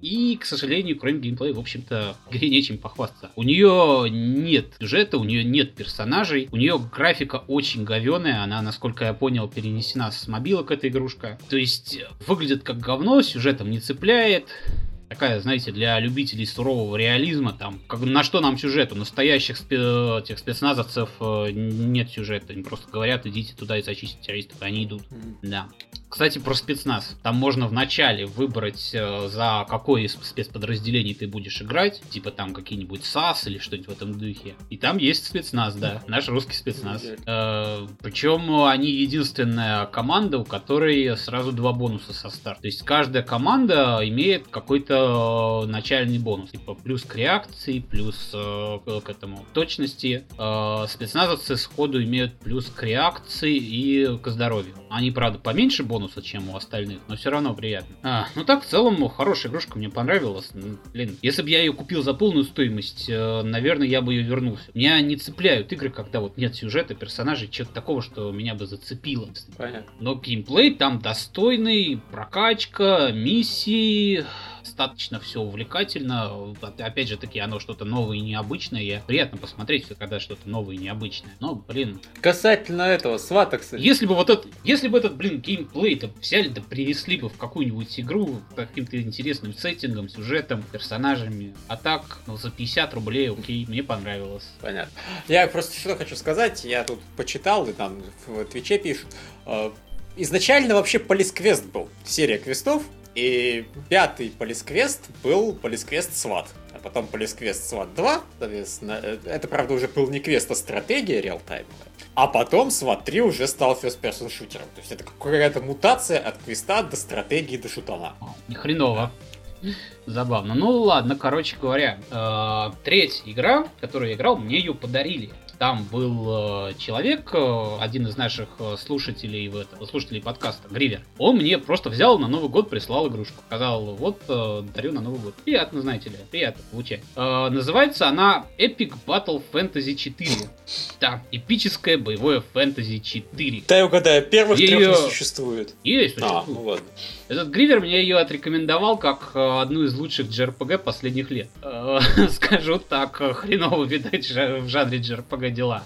И, к сожалению, кроме геймплея, в общем-то, игре нечем похвастаться. У нее нет сюжета, у нее нет персонажей, у нее графика очень говеная, она, насколько я понял, перенесена с мобилок эта игрушка. То есть, выглядит как говно, сюжетом не цепляет, такая, знаете, для любителей сурового реализма, там, как, на что нам сюжет? У настоящих спе- этих спецназовцев э, нет сюжета, они просто говорят, идите туда и зачистите террористов, они идут. Mm-hmm. Да. Кстати, про спецназ. Там можно вначале выбрать, э, за какое из спецподразделений ты будешь играть, типа там какие-нибудь САС или что-нибудь в этом духе. И там есть спецназ, да, наш русский спецназ. Э, причем они единственная команда, у которой сразу два бонуса со старта. То есть каждая команда имеет какой-то Э, начальный бонус. Типа плюс к реакции, плюс к этому точности. Спецназовцы сходу имеют плюс к реакции и к здоровью. Они, правда, поменьше бонуса, чем у остальных, но все равно приятно. А, ну так, в целом, хорошая игрушка, мне понравилась. Ну, блин, если бы я ее купил за полную стоимость, э, наверное, я бы ее вернулся. Меня не цепляют игры, когда вот нет сюжета, персонажей, чего-то такого, что меня бы зацепило. Понятно. Но геймплей там достойный, прокачка, миссии, достаточно все увлекательно. Опять же таки, оно что-то новое и необычное. Приятно посмотреть, когда что-то новое и необычное. Но, блин... Касательно этого, свата, кстати. Если бы вот этот, если бы этот, блин, геймплей-то взяли, да принесли бы в какую-нибудь игру каким-то интересным сеттингом, сюжетом, персонажами. А так, ну, за 50 рублей, окей, мне понравилось. Понятно. Я просто что хочу сказать. Я тут почитал, и там в Твиче пишут. Э, изначально вообще полисквест был. Серия квестов, и пятый полисквест был полисквест SWAT. А потом полисквест SWAT 2, соответственно, э, это, правда, уже был не квест, а стратегия реалтаймовая. А потом SWAT 3 уже стал first person шутером. То есть это какая-то мутация от квеста до стратегии до шутана. Ни хреново. Забавно. Ну ладно, короче говоря, э, третья игра, которую я играл, мне ее подарили. Там был э, человек, э, один из наших э, слушателей, слушателей подкаста, Гривер. Он мне просто взял на Новый год, прислал игрушку. Сказал, вот, дарю на Новый год. Приятно, знаете ли, приятно получать. Называется она Epic Battle Fantasy 4. Да, эпическое боевое фэнтези 4. Да, я угадаю, первых трех не существует. Есть, а, существует. А, ну ладно. Этот Гривер мне ее отрекомендовал как одну из лучших JRPG последних лет. Скажу так, хреново видать в жанре JRPG дела.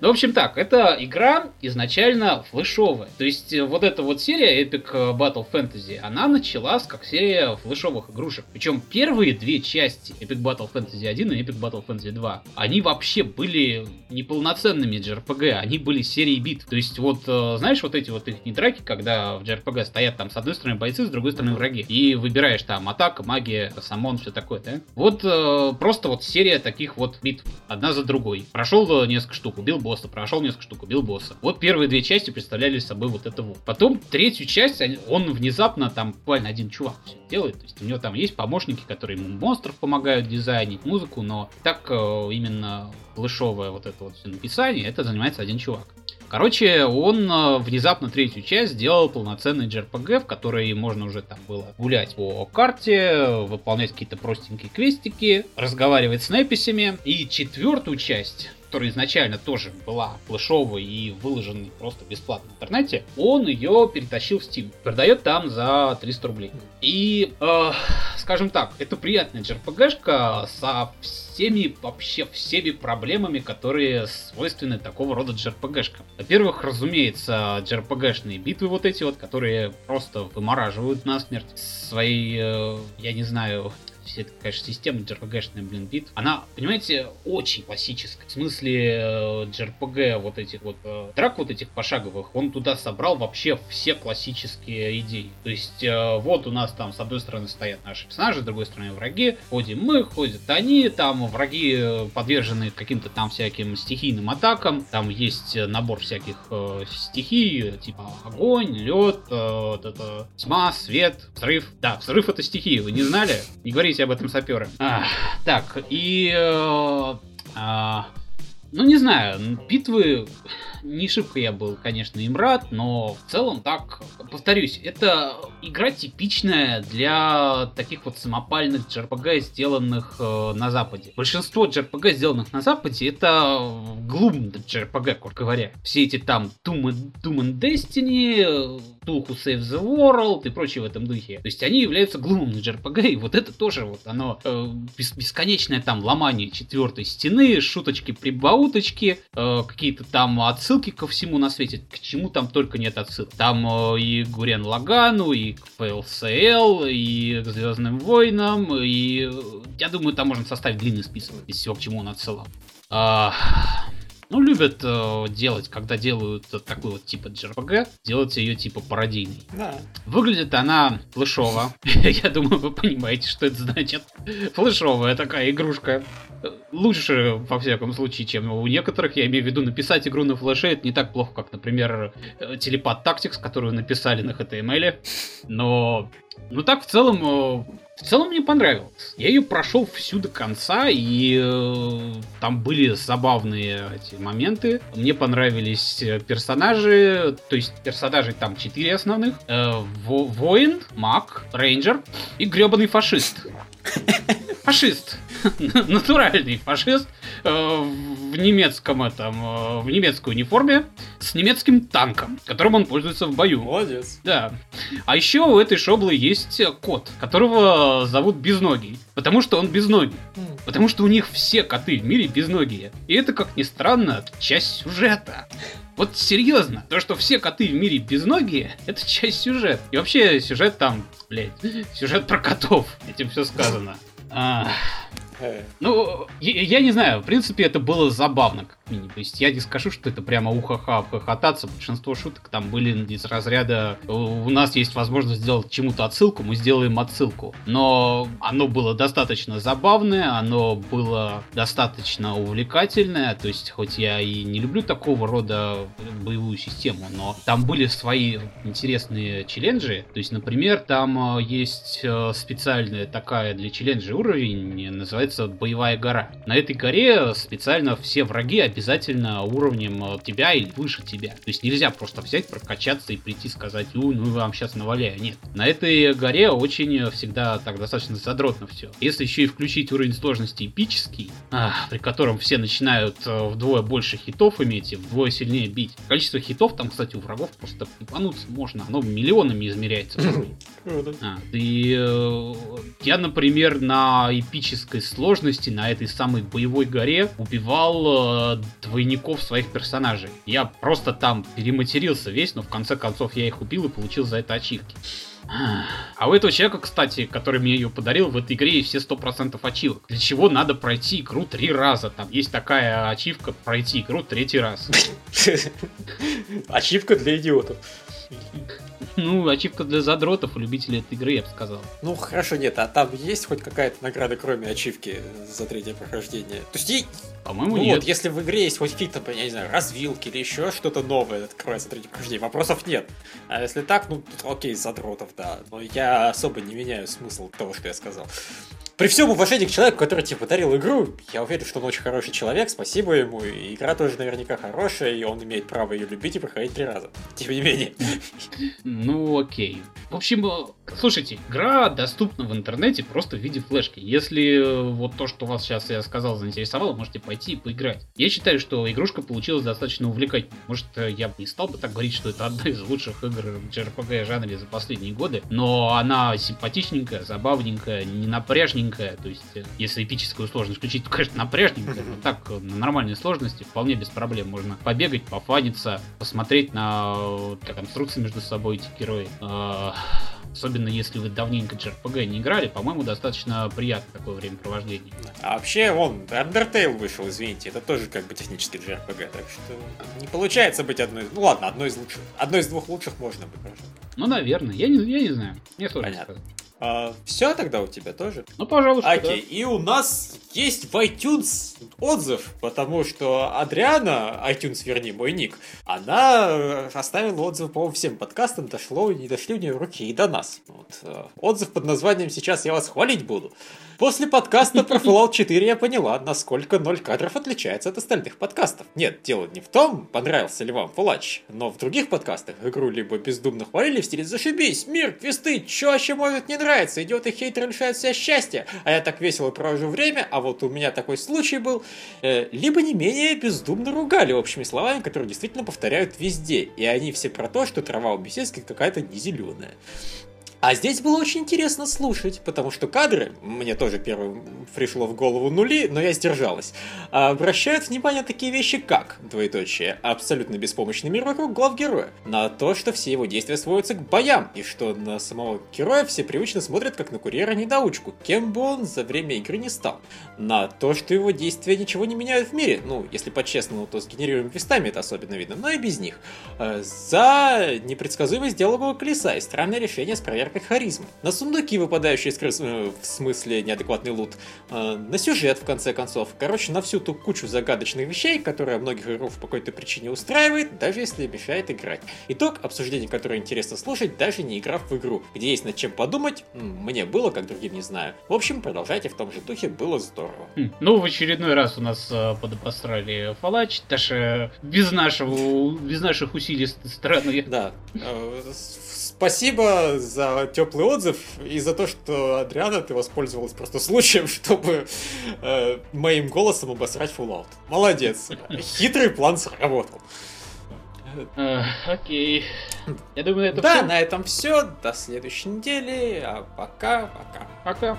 Ну, в общем так, эта игра изначально флешовая. То есть э, вот эта вот серия Epic Battle Fantasy, она началась как серия флешовых игрушек. Причем первые две части Epic Battle Fantasy 1 и Epic Battle Fantasy 2, они вообще были неполноценными JRPG, они были серией бит. То есть вот, э, знаешь, вот эти вот их не драки, когда в JRPG стоят там с одной стороны бойцы, с другой стороны враги. И выбираешь там атака, магия, самон, все такое, да? Вот э, просто вот серия таких вот битв, одна за другой. Прошел несколько штук, убил босса, прошел несколько штук, убил босса. Вот первые две части представляли собой вот это вот. Потом третью часть, он внезапно там буквально один чувак все делает. То есть у него там есть помощники, которые ему монстров помогают дизайнить, музыку, но так э, именно флешовое вот это вот написание, это занимается один чувак. Короче, он э, внезапно третью часть сделал полноценный JRPG, в которой можно уже там было гулять по карте, выполнять какие-то простенькие квестики, разговаривать с неписями. И четвертую часть которая изначально тоже была флешовой и выложена просто бесплатно в интернете, он ее перетащил в Steam. Продает там за 300 рублей. И, э, скажем так, это приятная JRPG-шка со всеми, вообще всеми проблемами, которые свойственны такого рода JRPG-шкам. Во-первых, разумеется, JRPG-шные битвы вот эти вот, которые просто вымораживают насмерть своей, э, я не знаю, вся эта, конечно, система JRPG-шная, блин, бит, она, понимаете, очень классическая. В смысле, JRPG вот этих вот, э, драк вот этих пошаговых, он туда собрал вообще все классические идеи. То есть, э, вот у нас там с одной стороны стоят наши персонажи, с другой стороны враги, ходим мы, ходят они, там враги э, подвержены каким-то там всяким стихийным атакам, там есть набор всяких э, стихий, типа огонь, лед, э, это, тьма, свет, взрыв. Да, взрыв это стихия, вы не знали? Не говорите об этом саперы. А, так, и... Э, э, ну, не знаю, битвы не шибко я был, конечно, им рад, но в целом так, повторюсь, это игра типичная для таких вот самопальных JRPG, сделанных э, на Западе. Большинство JRPG, сделанных на Западе, это глум JRPG, короче говоря. Все эти там Doom and, Doom and Destiny, Tool Who Save the World и прочее в этом духе. То есть они являются глумом на JRPG, и вот это тоже вот оно э, бес, бесконечное там ломание четвертой стены, шуточки-прибауточки, э, какие-то там отсылки отсылки ко всему на свете, к чему там только нет отсылок. Там э, и Гурен Лагану, и к PLCL, и к Звездным войнам, и э, я думаю, там можно составить длинный список из всего, к чему он отсылал. А, ну, любят э, делать, когда делают такой вот типа JRPG, делать ее типа пародийной. Да. Выглядит она флешово. Я думаю, вы понимаете, что это значит. Флешовая такая игрушка. Лучше, во всяком случае, чем у некоторых. Я имею в виду, написать игру на флеше это не так плохо, как, например, Телепат Tactics, которую написали на HTML. Но, ну так, в целом, э, в целом мне понравилось. Я ее прошел всю до конца, и э, там были забавные эти моменты. Мне понравились э, персонажи, то есть персонажей там четыре основных. Э, во воин, маг, рейнджер и гребаный фашист. Фашист. Натуральный фашист э, в немецком этом, э, в немецкой униформе с немецким танком, которым он пользуется в бою. Молодец. Да. А еще у этой шоблы есть кот, которого зовут Безногий. Потому что он безногий. Потому что у них все коты в мире безногие. И это, как ни странно, часть сюжета. Вот серьезно, то, что все коты в мире безногие, это часть сюжета. И вообще сюжет там, блядь, сюжет про котов. Этим все сказано. А, ну, я, я не знаю, в принципе, это было забавно, как минимум. То есть я не скажу, что это прямо ухаха хохотаться. Большинство шуток там были из разряда у нас есть возможность сделать чему-то отсылку, мы сделаем отсылку. Но оно было достаточно забавное, оно было достаточно увлекательное. То есть, хоть я и не люблю такого рода боевую систему, но там были свои интересные челленджи. То есть, например, там э, есть э, специальная такая для челленджа уровень, называется боевая гора. На этой горе специально все враги обязательно уровнем э, тебя или выше тебя. То есть нельзя просто взять, прокачаться и прийти сказать, у, ну вам сейчас наваляю. Нет. На этой горе очень всегда так достаточно задротно все. Если еще и включить уровень сложности эпический, ах, при котором все начинают э, вдвое больше хитов иметь и вдвое сильнее бить. Количество хитов там, кстати, у врагов просто ебануться можно. Оно миллионами измеряется. а, и э, я, например, на эпической сложности, на этой самой боевой горе убивал э, двойников своих персонажей. Я просто там перематерился весь, но в конце концов я их убил и получил за это ачивки. А у этого человека, кстати, который мне ее подарил, в этой игре все 100% ачивок. Для чего надо пройти игру три раза? Там есть такая ачивка пройти игру третий раз. Ачивка для идиотов. Ну, ачивка для задротов и любителей этой игры, я бы сказал. Ну, хорошо, нет, а там есть хоть какая-то награда, кроме ачивки за третье прохождение? То есть, по-моему, ну, нет. вот, если в игре есть хоть какие-то, я не знаю, развилки или еще что-то новое открывается третье прохождение, вопросов нет. А если так, ну, окей, задротов, да. Но я особо не меняю смысл того, что я сказал при всем уважении к человеку, который тебе подарил игру, я уверен, что он очень хороший человек, спасибо ему, и игра тоже наверняка хорошая, и он имеет право ее любить и проходить три раза. Тем не менее. Ну, окей. В общем, э, слушайте, игра доступна в интернете просто в виде флешки. Если э, вот то, что вас сейчас я сказал, заинтересовало, можете пойти и поиграть. Я считаю, что игрушка получилась достаточно увлекательной. Может, э, я бы не стал бы так говорить, что это одна из лучших игр JRPG жанре за последние годы, но она симпатичненькая, забавненькая, не напряжненькая, напряжненькая. То есть, э, если эпическую сложность включить, то, конечно, напряжненькая. Но так, на нормальной сложности вполне без проблем можно побегать, пофаниться, посмотреть на как конструкции между собой эти герои. А, Особенно если вы давненько JRPG не играли, по-моему, достаточно приятно такое времяпровождение. А вообще, он, Undertale вышел, извините, это тоже как бы технически JRPG, так что не получается быть одной. Ну ладно, одной из лучших. Одной из двух лучших можно быть, хорошо. Ну, наверное, я не, я не знаю. Мне сложно Понятно. сказать. А, все тогда у тебя тоже? Ну, пожалуйста. Окей, да. и у нас есть в iTunes отзыв, потому что Адриана, iTunes, вернее, мой ник, она оставила отзыв по всем подкастам, дошло, не дошли у нее руки и до нас. Вот. Э, отзыв под названием «Сейчас я вас хвалить буду». После подкаста про Fallout 4 я поняла, насколько ноль кадров отличается от остальных подкастов. Нет, дело не в том, понравился ли вам Fallout, но в других подкастах игру либо бездумно хвалили в стиле «Зашибись, мир, квесты, вообще может не нравится, идиоты хейтеры лишают себя счастья, а я так весело провожу время, а вот у меня такой случай был». Э, либо не менее бездумно ругали общими словами, которые действительно повторяют везде, и они все про то, что трава у беседки какая-то не зеленая. А здесь было очень интересно слушать, потому что кадры, мне тоже первым пришло в голову нули, но я сдержалась, обращают внимание на такие вещи, как, двоеточие, абсолютно беспомощный мир вокруг глав героя, на то, что все его действия сводятся к боям, и что на самого героя все привычно смотрят как на курьера-недоучку, кем бы он за время игры не стал, на то, что его действия ничего не меняют в мире, ну, если по-честному, то с генерируемыми квестами это особенно видно, но и без них, э, за непредсказуемость диалогового колеса и странное решение с проверкой как харизма. На сундуки, выпадающие из крыс, э, в смысле неадекватный лут, э, на сюжет, в конце концов. Короче, на всю ту кучу загадочных вещей, которые многих игроков по какой-то причине устраивает, даже если мешает играть. Итог, обсуждение, которое интересно слушать, даже не играв в игру, где есть над чем подумать, мне было, как другим не знаю. В общем, продолжайте в том же духе, было здорово. Хм, ну, в очередной раз у нас э, подобострали Фалач, даже без нашего, без наших усилий стороны. Да. Э, спасибо за теплый отзыв и за то, что, Адриана, ты воспользовалась просто случаем, чтобы э, моим голосом обосрать Fallout. Молодец. Хитрый план сработал. Окей. Я думаю, это Да, все. на этом все. До следующей недели. А пока, пока. Пока.